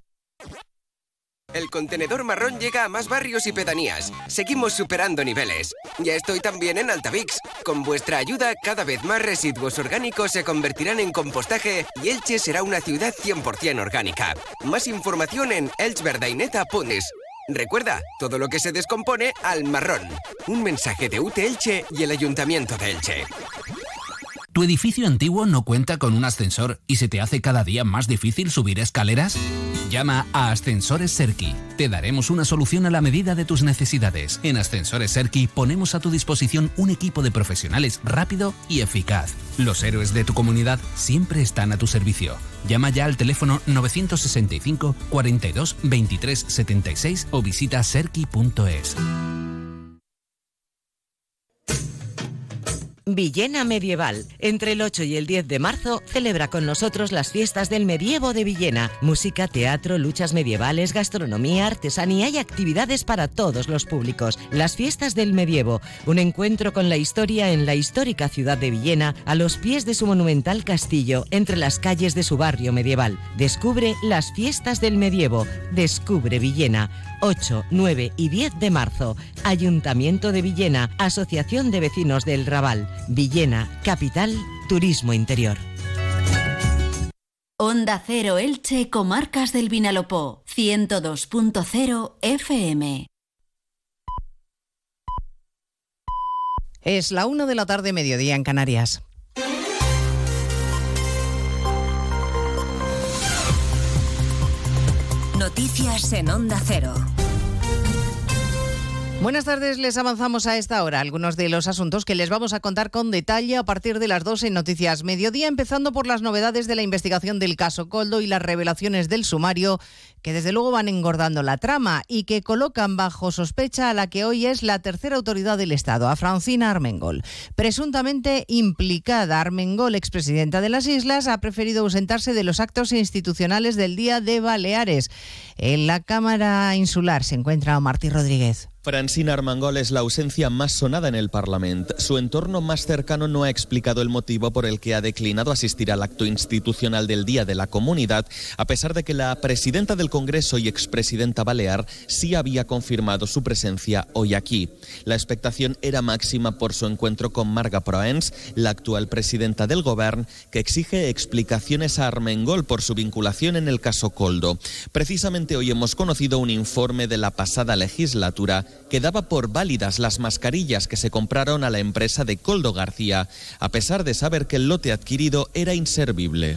el contenedor marrón llega a más barrios y pedanías. Seguimos superando niveles. Ya estoy también en Altavix. Con vuestra ayuda, cada vez más residuos orgánicos se convertirán en compostaje y Elche será una ciudad 100% orgánica. Más información en elchverdaineta.es. Recuerda, todo lo que se descompone al marrón. Un mensaje de UT Elche y el Ayuntamiento de Elche. ¿Tu edificio antiguo no cuenta con un ascensor y se te hace cada día más difícil subir escaleras? Llama a Ascensores Serki. Te daremos una solución a la medida de tus necesidades. En Ascensores Serki ponemos a tu disposición un equipo de profesionales rápido y eficaz. Los héroes de tu comunidad siempre están a tu servicio. Llama ya al teléfono 965 42 23 76 o visita serki.es. Villena Medieval. Entre el 8 y el 10 de marzo celebra con nosotros las fiestas del medievo de Villena. Música, teatro, luchas medievales, gastronomía, artesanía y actividades para todos los públicos. Las fiestas del medievo. Un encuentro con la historia en la histórica ciudad de Villena, a los pies de su monumental castillo, entre las calles de su barrio medieval. Descubre las fiestas del medievo. Descubre Villena. 8, 9 y 10 de marzo. Ayuntamiento de Villena, Asociación de Vecinos del Raval. Villena, Capital, Turismo Interior. Onda Cero Elche, Comarcas del Vinalopó, 102.0 FM. Es la 1 de la tarde, mediodía en Canarias. Noticias en Onda Cero. Buenas tardes, les avanzamos a esta hora algunos de los asuntos que les vamos a contar con detalle a partir de las 2 en Noticias Mediodía, empezando por las novedades de la investigación del caso Coldo y las revelaciones del sumario que desde luego van engordando la trama y que colocan bajo sospecha a la que hoy es la tercera autoridad del Estado, a Francina Armengol. Presuntamente implicada, Armengol, expresidenta de las Islas, ha preferido ausentarse de los actos institucionales del Día de Baleares. En la Cámara Insular se encuentra Martí Rodríguez. Francina Armengol es la ausencia más sonada en el Parlamento. Su entorno más cercano no ha explicado el motivo por el que ha declinado asistir al acto institucional del Día de la Comunidad, a pesar de que la presidenta del Congreso y expresidenta Balear sí había confirmado su presencia hoy aquí. La expectación era máxima por su encuentro con Marga Proens, la actual presidenta del Gobierno, que exige explicaciones a Armengol por su vinculación en el caso Coldo. Precisamente hoy hemos conocido un informe de la pasada legislatura que daba por válidas las mascarillas que se compraron a la empresa de Coldo García, a pesar de saber que el lote adquirido era inservible.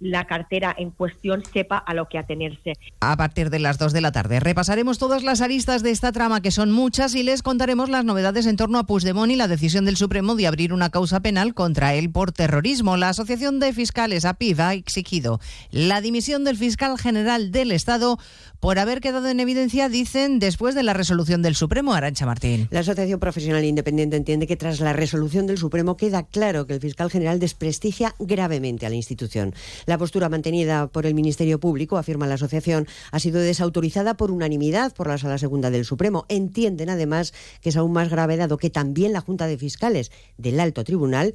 la cartera en cuestión sepa a lo que atenerse. A partir de las 2 de la tarde repasaremos todas las aristas de esta trama, que son muchas, y les contaremos las novedades en torno a Puigdemont y la decisión del Supremo de abrir una causa penal contra él por terrorismo. La Asociación de Fiscales, APIV, ha exigido la dimisión del fiscal general del Estado por haber quedado en evidencia, dicen, después de la resolución del Supremo. Arancha Martín. La Asociación Profesional Independiente entiende que tras la resolución del Supremo queda claro que el fiscal general desprestigia gravemente a la institución. La postura mantenida por el Ministerio Público, afirma la asociación, ha sido desautorizada por unanimidad por la Sala Segunda del Supremo. Entienden además que es aún más grave dado que también la Junta de Fiscales del Alto Tribunal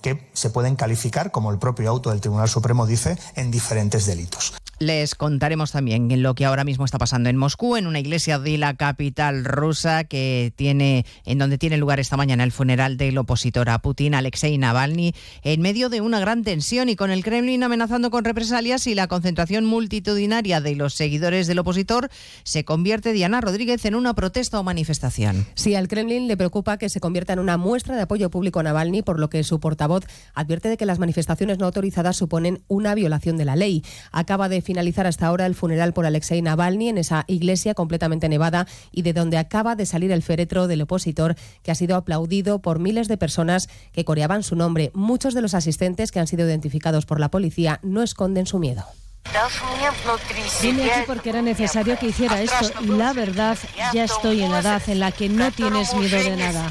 que se pueden calificar, como el propio auto del Tribunal Supremo dice, en diferentes delitos. Les contaremos también lo que ahora mismo está pasando en Moscú, en una iglesia de la capital rusa que tiene, en donde tiene lugar esta mañana el funeral del opositor a Putin, Alexei Navalny, en medio de una gran tensión y con el Kremlin amenazando con represalias y la concentración multitudinaria de los seguidores del opositor se convierte Diana Rodríguez en una protesta o manifestación. Sí, al Kremlin le preocupa que se convierta en una muestra de apoyo público a Navalny, por lo que su portavoz advierte de que las manifestaciones no autorizadas suponen una violación de la ley. Acaba de finalizar hasta ahora el funeral por Alexei Navalny en esa iglesia completamente nevada y de donde acaba de salir el féretro del opositor que ha sido aplaudido por miles de personas que coreaban su nombre. Muchos de los asistentes que han sido identificados por la policía no esconden su miedo. Vine aquí porque era necesario que hiciera esto y la verdad, ya estoy en la edad en la que no tienes miedo de nada.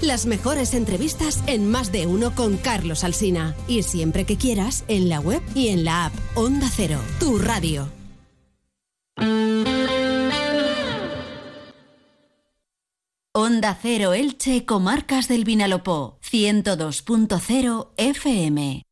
las mejores entrevistas en Más de uno con Carlos Alsina. Y siempre que quieras, en la web y en la app. Onda Cero, tu radio. Onda Cero Elche, Comarcas del Vinalopó, 102.0 FM.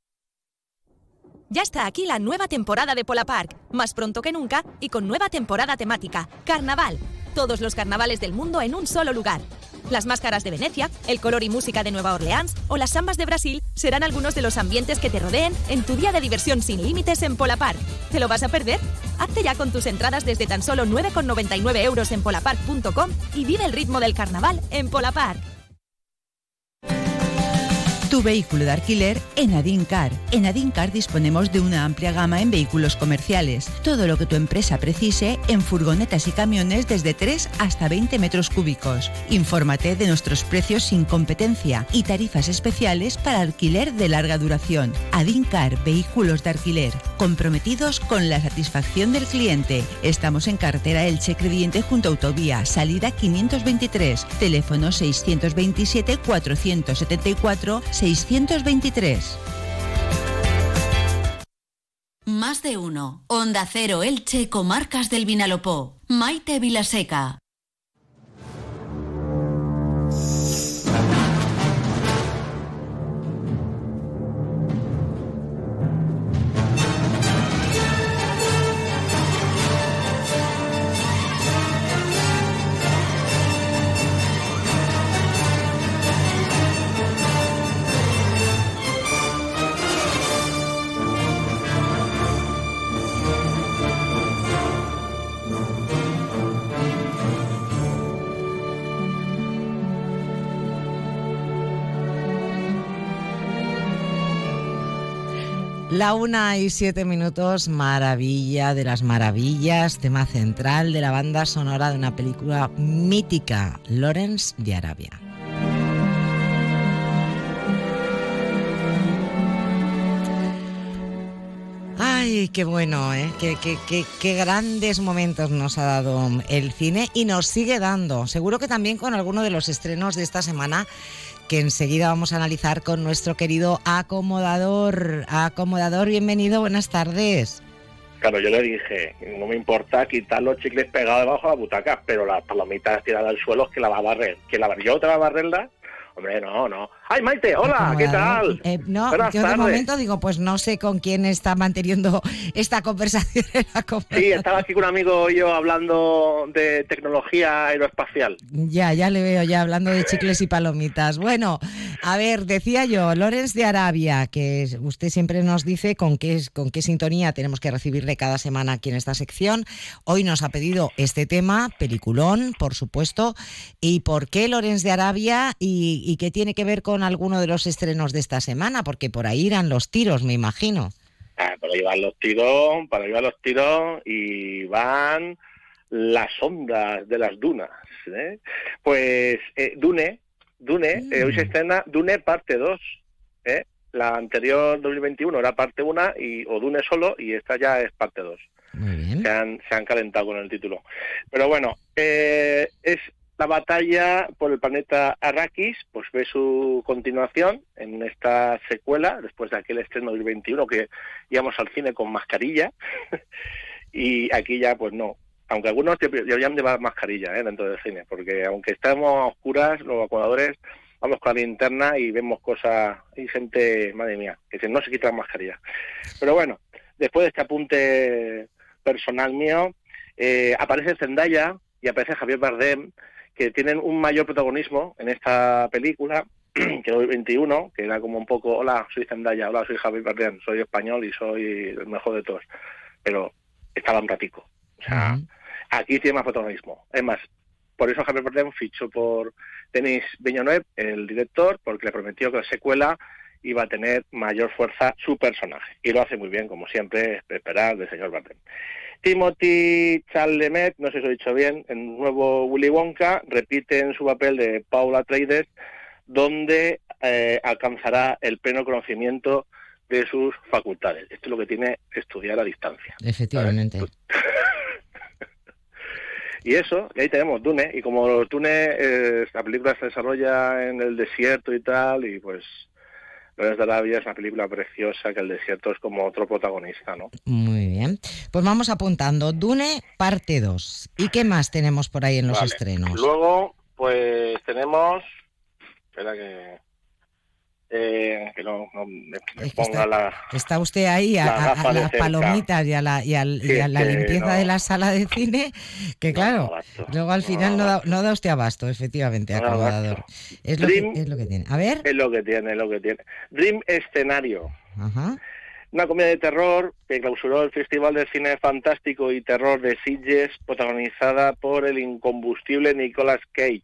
Ya está aquí la nueva temporada de Pola Park, más pronto que nunca y con nueva temporada temática, Carnaval. Todos los carnavales del mundo en un solo lugar. Las máscaras de Venecia, el color y música de Nueva Orleans o las sambas de Brasil serán algunos de los ambientes que te rodeen en tu día de diversión sin límites en Pola Park. ¿Te lo vas a perder? Hazte ya con tus entradas desde tan solo 9,99 euros en polapark.com y vive el ritmo del carnaval en Pola Park. Tu vehículo de alquiler en Adincar. En Adincar disponemos de una amplia gama en vehículos comerciales. Todo lo que tu empresa precise en furgonetas y camiones desde 3 hasta 20 metros cúbicos. Infórmate de nuestros precios sin competencia y tarifas especiales para alquiler de larga duración. Adincar Vehículos de Alquiler. Comprometidos con la satisfacción del cliente. Estamos en carretera Elche Crediente junto a Autovía, salida 523. Teléfono 627 474 623. Más de uno. Onda Cero Elche, Comarcas del Vinalopó. Maite Vilaseca. La una y siete minutos, maravilla de las maravillas, tema central de la banda sonora de una película mítica, Lawrence de Arabia. Ay, qué bueno, ¿eh? Qué, qué, grandes momentos nos ha dado el cine y nos sigue dando. Seguro que también con alguno de los estrenos de esta semana que enseguida vamos a analizar con nuestro querido acomodador. Acomodador, bienvenido, buenas tardes. Claro, yo le dije, no me importa quitar los chicles pegados debajo de la butaca, pero las palomitas tiradas al suelo es que la va a barrer. ¿Que la yo otra va a barrerla? Hombre, no, no. Ay, Maite, hola, ¿qué tal? Eh, no, yo de momento digo, pues no sé con quién está manteniendo esta conversación Sí, estaba aquí con un amigo yo hablando de tecnología aeroespacial. Ya, ya le veo ya hablando de chicles y palomitas. Bueno, a ver, decía yo, Lorenz de Arabia, que usted siempre nos dice con qué, con qué sintonía tenemos que recibirle cada semana aquí en esta sección. Hoy nos ha pedido este tema, peliculón, por supuesto. ¿Y por qué Lorenz de Arabia y, y qué tiene que ver con alguno de los estrenos de esta semana? Porque por ahí irán los tiros, me imagino. Ah, por ahí van los tiros, para van los tiros y van las ondas de las dunas. ¿eh? Pues eh, Dune, Dune, eh, hoy se mm. estrena Dune parte 2. ¿eh? La anterior 2021 era parte 1 y, o Dune solo y esta ya es parte 2. Se han, se han calentado con el título. Pero bueno, es la batalla por el planeta Arrakis, pues ve su continuación en esta secuela, después de aquel estreno del 21 que íbamos al cine con mascarilla, y aquí ya pues no. Aunque algunos deberían llevar mascarilla ¿eh? dentro del cine, porque aunque estamos a oscuras, los evacuadores, vamos con la linterna y vemos cosas, y gente, madre mía, que no se quita la mascarilla. Pero bueno, después de este apunte personal mío, eh, aparece Zendaya y aparece Javier Bardem, que tienen un mayor protagonismo en esta película que el 21, que era como un poco, hola, soy Zendaya, hola, soy Javier Bardem, soy español y soy el mejor de todos. Pero estaba un ratico. O sea, aquí tiene más protagonismo. Es más, por eso Javier Bardem fichó por Denis Villeneuve, el director, porque le prometió que la secuela iba a tener mayor fuerza su personaje. Y lo hace muy bien, como siempre, esperar del señor Bardem. Timothy Chalamet, no sé si lo he dicho bien, en nuevo Willy Wonka, repite en su papel de Paula Traders, donde eh, alcanzará el pleno conocimiento de sus facultades. Esto es lo que tiene estudiar a distancia. Efectivamente. y eso, y ahí tenemos Dune, y como Dune, eh, la película se desarrolla en el desierto y tal, y pues Lorenz de Arabia es una película preciosa que el desierto es como otro protagonista, ¿no? Muy bien. Pues vamos apuntando. Dune, parte 2. ¿Y qué más tenemos por ahí en los estrenos? Luego, pues tenemos... Espera que eh, que no, me, ponga está, la. Está usted ahí a, las palomitas y a la, y a, la limpieza de la sala de cine, que claro, luego al final no, da, no da usted abasto, efectivamente, acomodador. Es lo, que, es lo que tiene. A ver. Es lo que tiene, es lo que tiene. Dream Escenario. Una comedia de terror que clausuró el Festival de Cine Fantástico y Terror de Sitges, protagonizada por el incombustible Nicolas Cage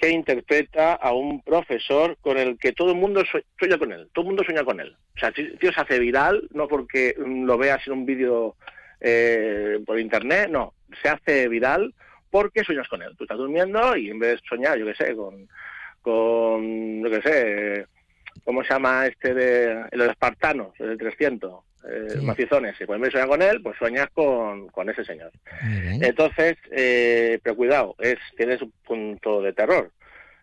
que interpreta a un profesor con el que todo el mundo sueña con él, todo el mundo sueña con él. O sea, el tío se hace viral, no porque lo veas en un vídeo eh, por internet, no, se hace viral porque sueñas con él. Tú estás durmiendo y en vez de soñar, yo qué sé, con, con, yo qué sé, ¿cómo se llama este de, los espartanos, el 300? Eh, macizones. Y cuando me sueñas con él, pues sueñas con, con ese señor. Entonces, eh, pero cuidado, es tiene su punto de terror.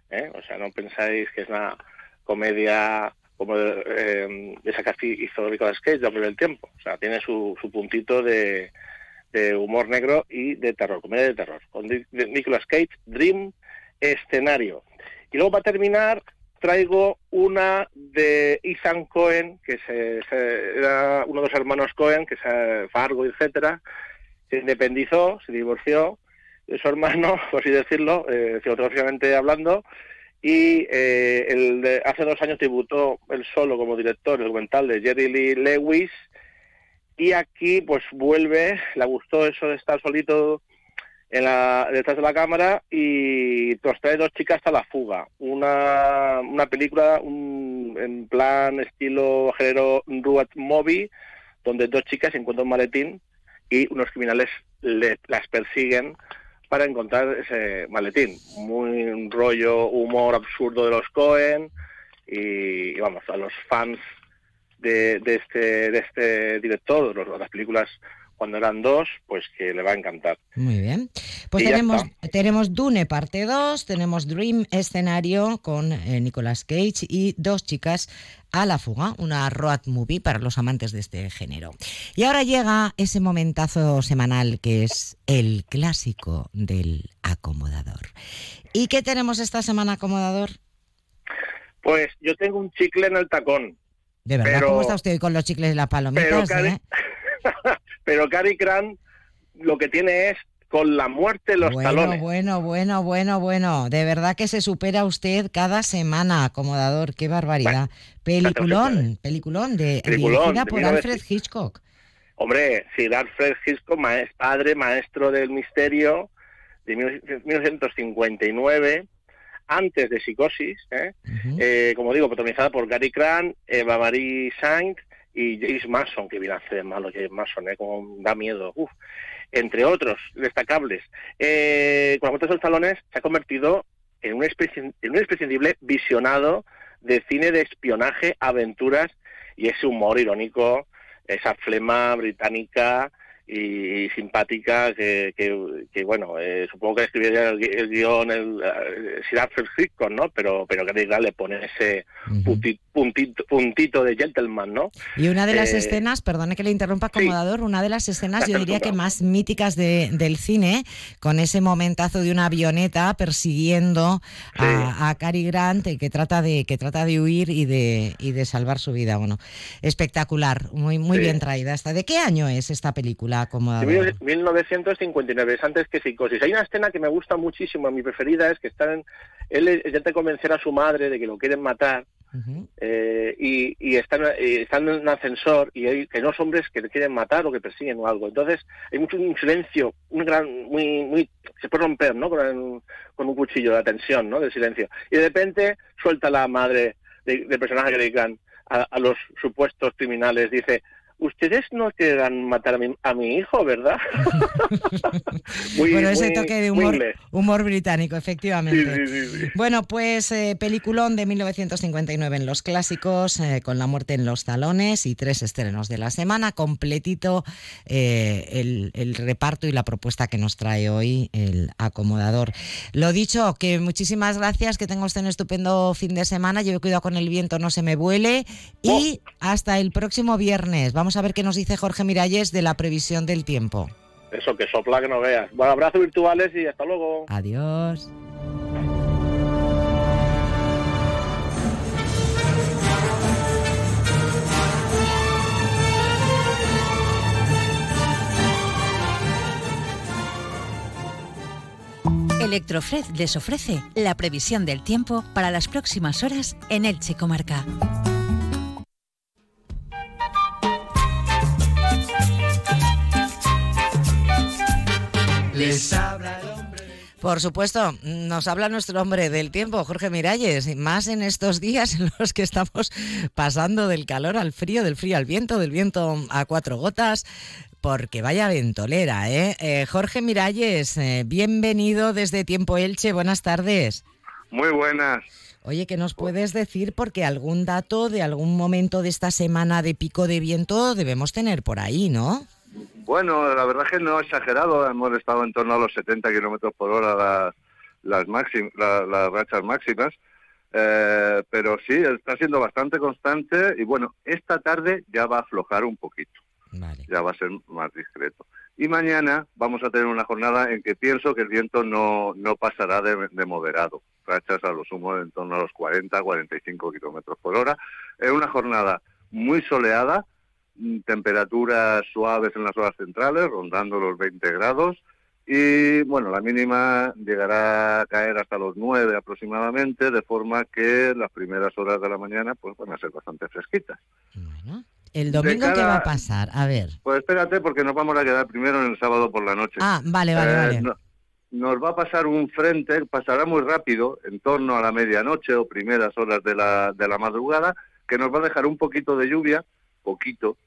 ¿eh? O sea, no pensáis que es una comedia como eh, esa que hizo Nicolas Cage de del tiempo. O sea, tiene su, su puntito de, de humor negro y de terror, comedia de terror. Con Nicolas Cage, Dream Escenario. Y luego va a terminar traigo una de Ethan Cohen, que se, era uno de los hermanos Cohen, que es Fargo, etcétera, se independizó, se divorció de su hermano, por así decirlo, eh, cinematográficamente hablando, y eh, el de, hace dos años debutó él solo como director el documental de Jerry Lee Lewis, y aquí pues vuelve, le gustó eso de estar solito en la, detrás de la cámara y nos trae dos chicas a la fuga. Una, una película en plan estilo género road movie, donde dos chicas encuentran un maletín y unos criminales las persiguen para encontrar ese maletín. Muy un rollo humor absurdo de los Cohen y, vamos, a los fans de, de, este, de este director, de las películas cuando eran dos, pues que le va a encantar. Muy bien. Pues tenemos, tenemos Dune parte 2, tenemos Dream escenario con eh, Nicolas Cage y dos chicas a la fuga, una road movie para los amantes de este género. Y ahora llega ese momentazo semanal que es el clásico del acomodador. ¿Y qué tenemos esta semana, acomodador? Pues yo tengo un chicle en el tacón. ¿De verdad? Pero- ¿Cómo está usted hoy con los chicles y las Pero palomitas? Cari, eh? pero Cary Grant lo que tiene es con la muerte los Bueno, talones. bueno, bueno, bueno, bueno. De verdad que se supera usted cada semana, acomodador. Qué barbaridad. Peliculón, peliculón, de, Peliculón, dirigida por 1900. Alfred Hitchcock. Hombre, Sir Alfred Hitchcock, maes- padre, maestro del misterio, de 1959, antes de Psicosis, ¿eh? Eh, como digo, protagonizada por Gary Grant, Eva Marie Saint y James Mason, que viene a hacer malo James Mason, ¿eh? como da miedo, uf. entre otros destacables. Eh, con la muerte de los talones se ha convertido en un, en un imprescindible visionado de cine de espionaje, aventuras y ese humor irónico, esa flema británica y, simpática que, que- que, bueno, eh, supongo que escribiría el, el guion el, eh, Sir Alfred Hitchcock, ¿no? Pero, pero Grant le pone ese punti- puntito, puntito de gentleman, ¿no? Y una de las Eh, escenas, perdone que le interrumpa, acomodador, una de las escenas yo diría que más míticas de- del cine, con ese momentazo de una avioneta persiguiendo a, a Cary Grant, eh, que trata de que trata de huir y de y de salvar su vida. Bueno, espectacular, muy muy Sí. bien traída esta. ¿De qué año es esta película, De acomodador? mil- 1959, es antes que Psicosis. Hay una escena que me gusta muchísimo, mi preferida es que están él intenta convencer a su madre de que lo quieren matar eh, y, están, eh, están en un ascensor y hay que dos hombres que le quieren matar o que persiguen o algo. Entonces hay mucho un silencio, un gran, muy, muy, se puede romper, ¿no? Con, con un cuchillo, la tensión, ¿no? Del silencio. Y de repente suelta la madre de- del personaje que dedican a, a los supuestos criminales, dice. Ustedes no quieran matar a mi, a mi hijo, ¿verdad? muy, bueno, ese muy- toque de humor, humor británico, efectivamente. Sí, sí, sí, sí. Bueno, pues eh, peliculón de 1959 en los clásicos, eh, con la muerte en los talones y tres estrenos de la semana, completito eh, el, el reparto y la propuesta que nos trae hoy el acomodador. Lo dicho, que muchísimas gracias, que tenga usted un estupendo fin de semana, lleve cuidado con el viento, no se me vuele y hasta el próximo viernes. Vamos a ver qué nos dice Jorge Miralles de la previsión del tiempo. Eso, que sopla que no veas. Bueno, abrazos virtuales y hasta luego. Adiós. Electrofred les ofrece la previsión del tiempo para las próximas horas en Elche Comarca. Les habla Por supuesto, nos habla nuestro hombre del tiempo, Jorge Miralles, y más en estos días en los que estamos pasando del calor al frío, del frío al viento, del viento a cuatro gotas, porque vaya ventolera, ¿eh? Eh, Jorge Miralles, eh, bienvenido desde Tiempo Elche, buenas tardes. Muy buenas. Oye, ¿qué nos puedes decir? Porque algún dato de algún momento de esta semana de pico de viento debemos tener por ahí, ¿no? Bueno, la verdad es que no he exagerado, hemos estado en torno a los 70 kilómetros por hora las, las, las rachas máximas, eh, pero sí, está siendo bastante constante y bueno, esta tarde ya va a aflojar un poquito, ya va a ser más discreto. Y mañana vamos a tener una jornada en que pienso que el viento no, no pasará de, de moderado, rachas a lo sumo en torno a los 40, 45 kilómetros por hora. Es una jornada muy soleada, temperaturas suaves en las horas centrales, rondando los 20 grados. Y bueno, la mínima llegará a caer hasta los 9 aproximadamente, de forma que las primeras horas de la mañana pues van a ser bastante fresquitas. ¿El domingo qué va a pasar? A ver. Pues espérate, porque nos vamos a quedar primero en el sábado por la noche. Ah, vale, vale, Eh, vale. no- nos va a pasar un frente, pasará muy rápido, en torno a la medianoche o primeras horas de la, de la madrugada, que nos va a dejar un poquito de lluvia, poquito,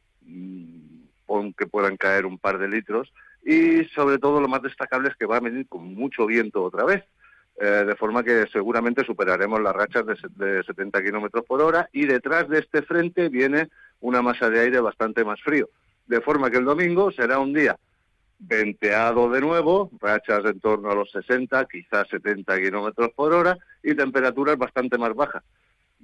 aunque puedan caer un par de litros, y sobre todo lo más destacable es que va a venir con mucho viento otra vez, eh, de forma que seguramente superaremos las rachas de, de 70 kilómetros por hora, y detrás de este frente viene una masa de aire bastante más frío, de forma que el domingo será un día venteado de nuevo, rachas en torno a los 60, quizás 70 kilómetros por hora y temperaturas bastante más bajas.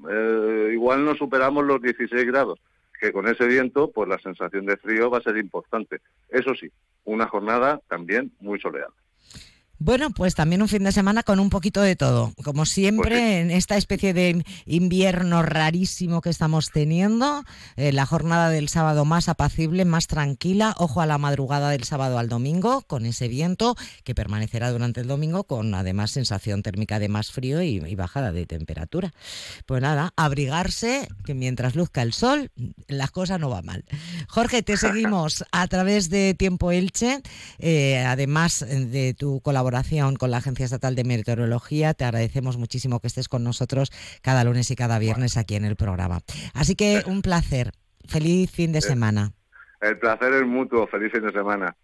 Eh, igual no superamos los 16 grados, que con ese viento, pues la sensación de frío va a ser importante. Eso sí, una jornada también muy soleada. Bueno, pues también un fin de semana con un poquito de todo. Como siempre, Pues en esta especie de invierno rarísimo que estamos teniendo, eh, la jornada del sábado más apacible, más tranquila. Ojo a la madrugada del sábado al domingo, con ese viento que permanecerá durante el domingo, con además sensación térmica de más frío y, y bajada de temperatura. Pues nada, abrigarse, que mientras luzca el sol, las cosas no van mal. Jorge, te seguimos a través de Tiempo Elche, eh, además de tu colaboración con la Agencia Estatal de Meteorología. Te agradecemos muchísimo que estés con nosotros cada lunes y cada viernes aquí en el programa. Así que un placer. Feliz fin de semana. El placer es mutuo. Feliz fin de semana.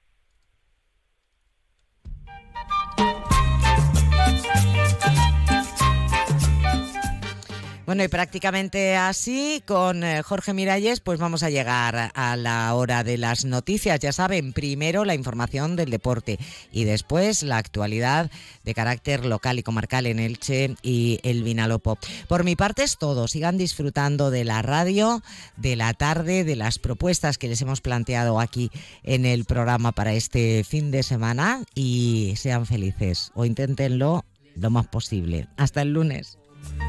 Bueno, y prácticamente así, con eh, Jorge Miralles, pues vamos a llegar a la hora de las noticias. Ya saben, primero la información del deporte y después la actualidad de carácter local y comarcal en Elche y el Vinalopó. Por mi parte es todo. Sigan disfrutando de la radio, de la tarde, de las propuestas que les hemos planteado aquí en el programa para este fin de semana y sean felices o inténtenlo lo más posible. Hasta el lunes.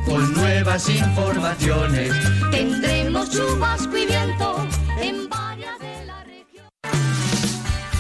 Con nuevas informaciones. Tendremos chubasco y viento en varias de la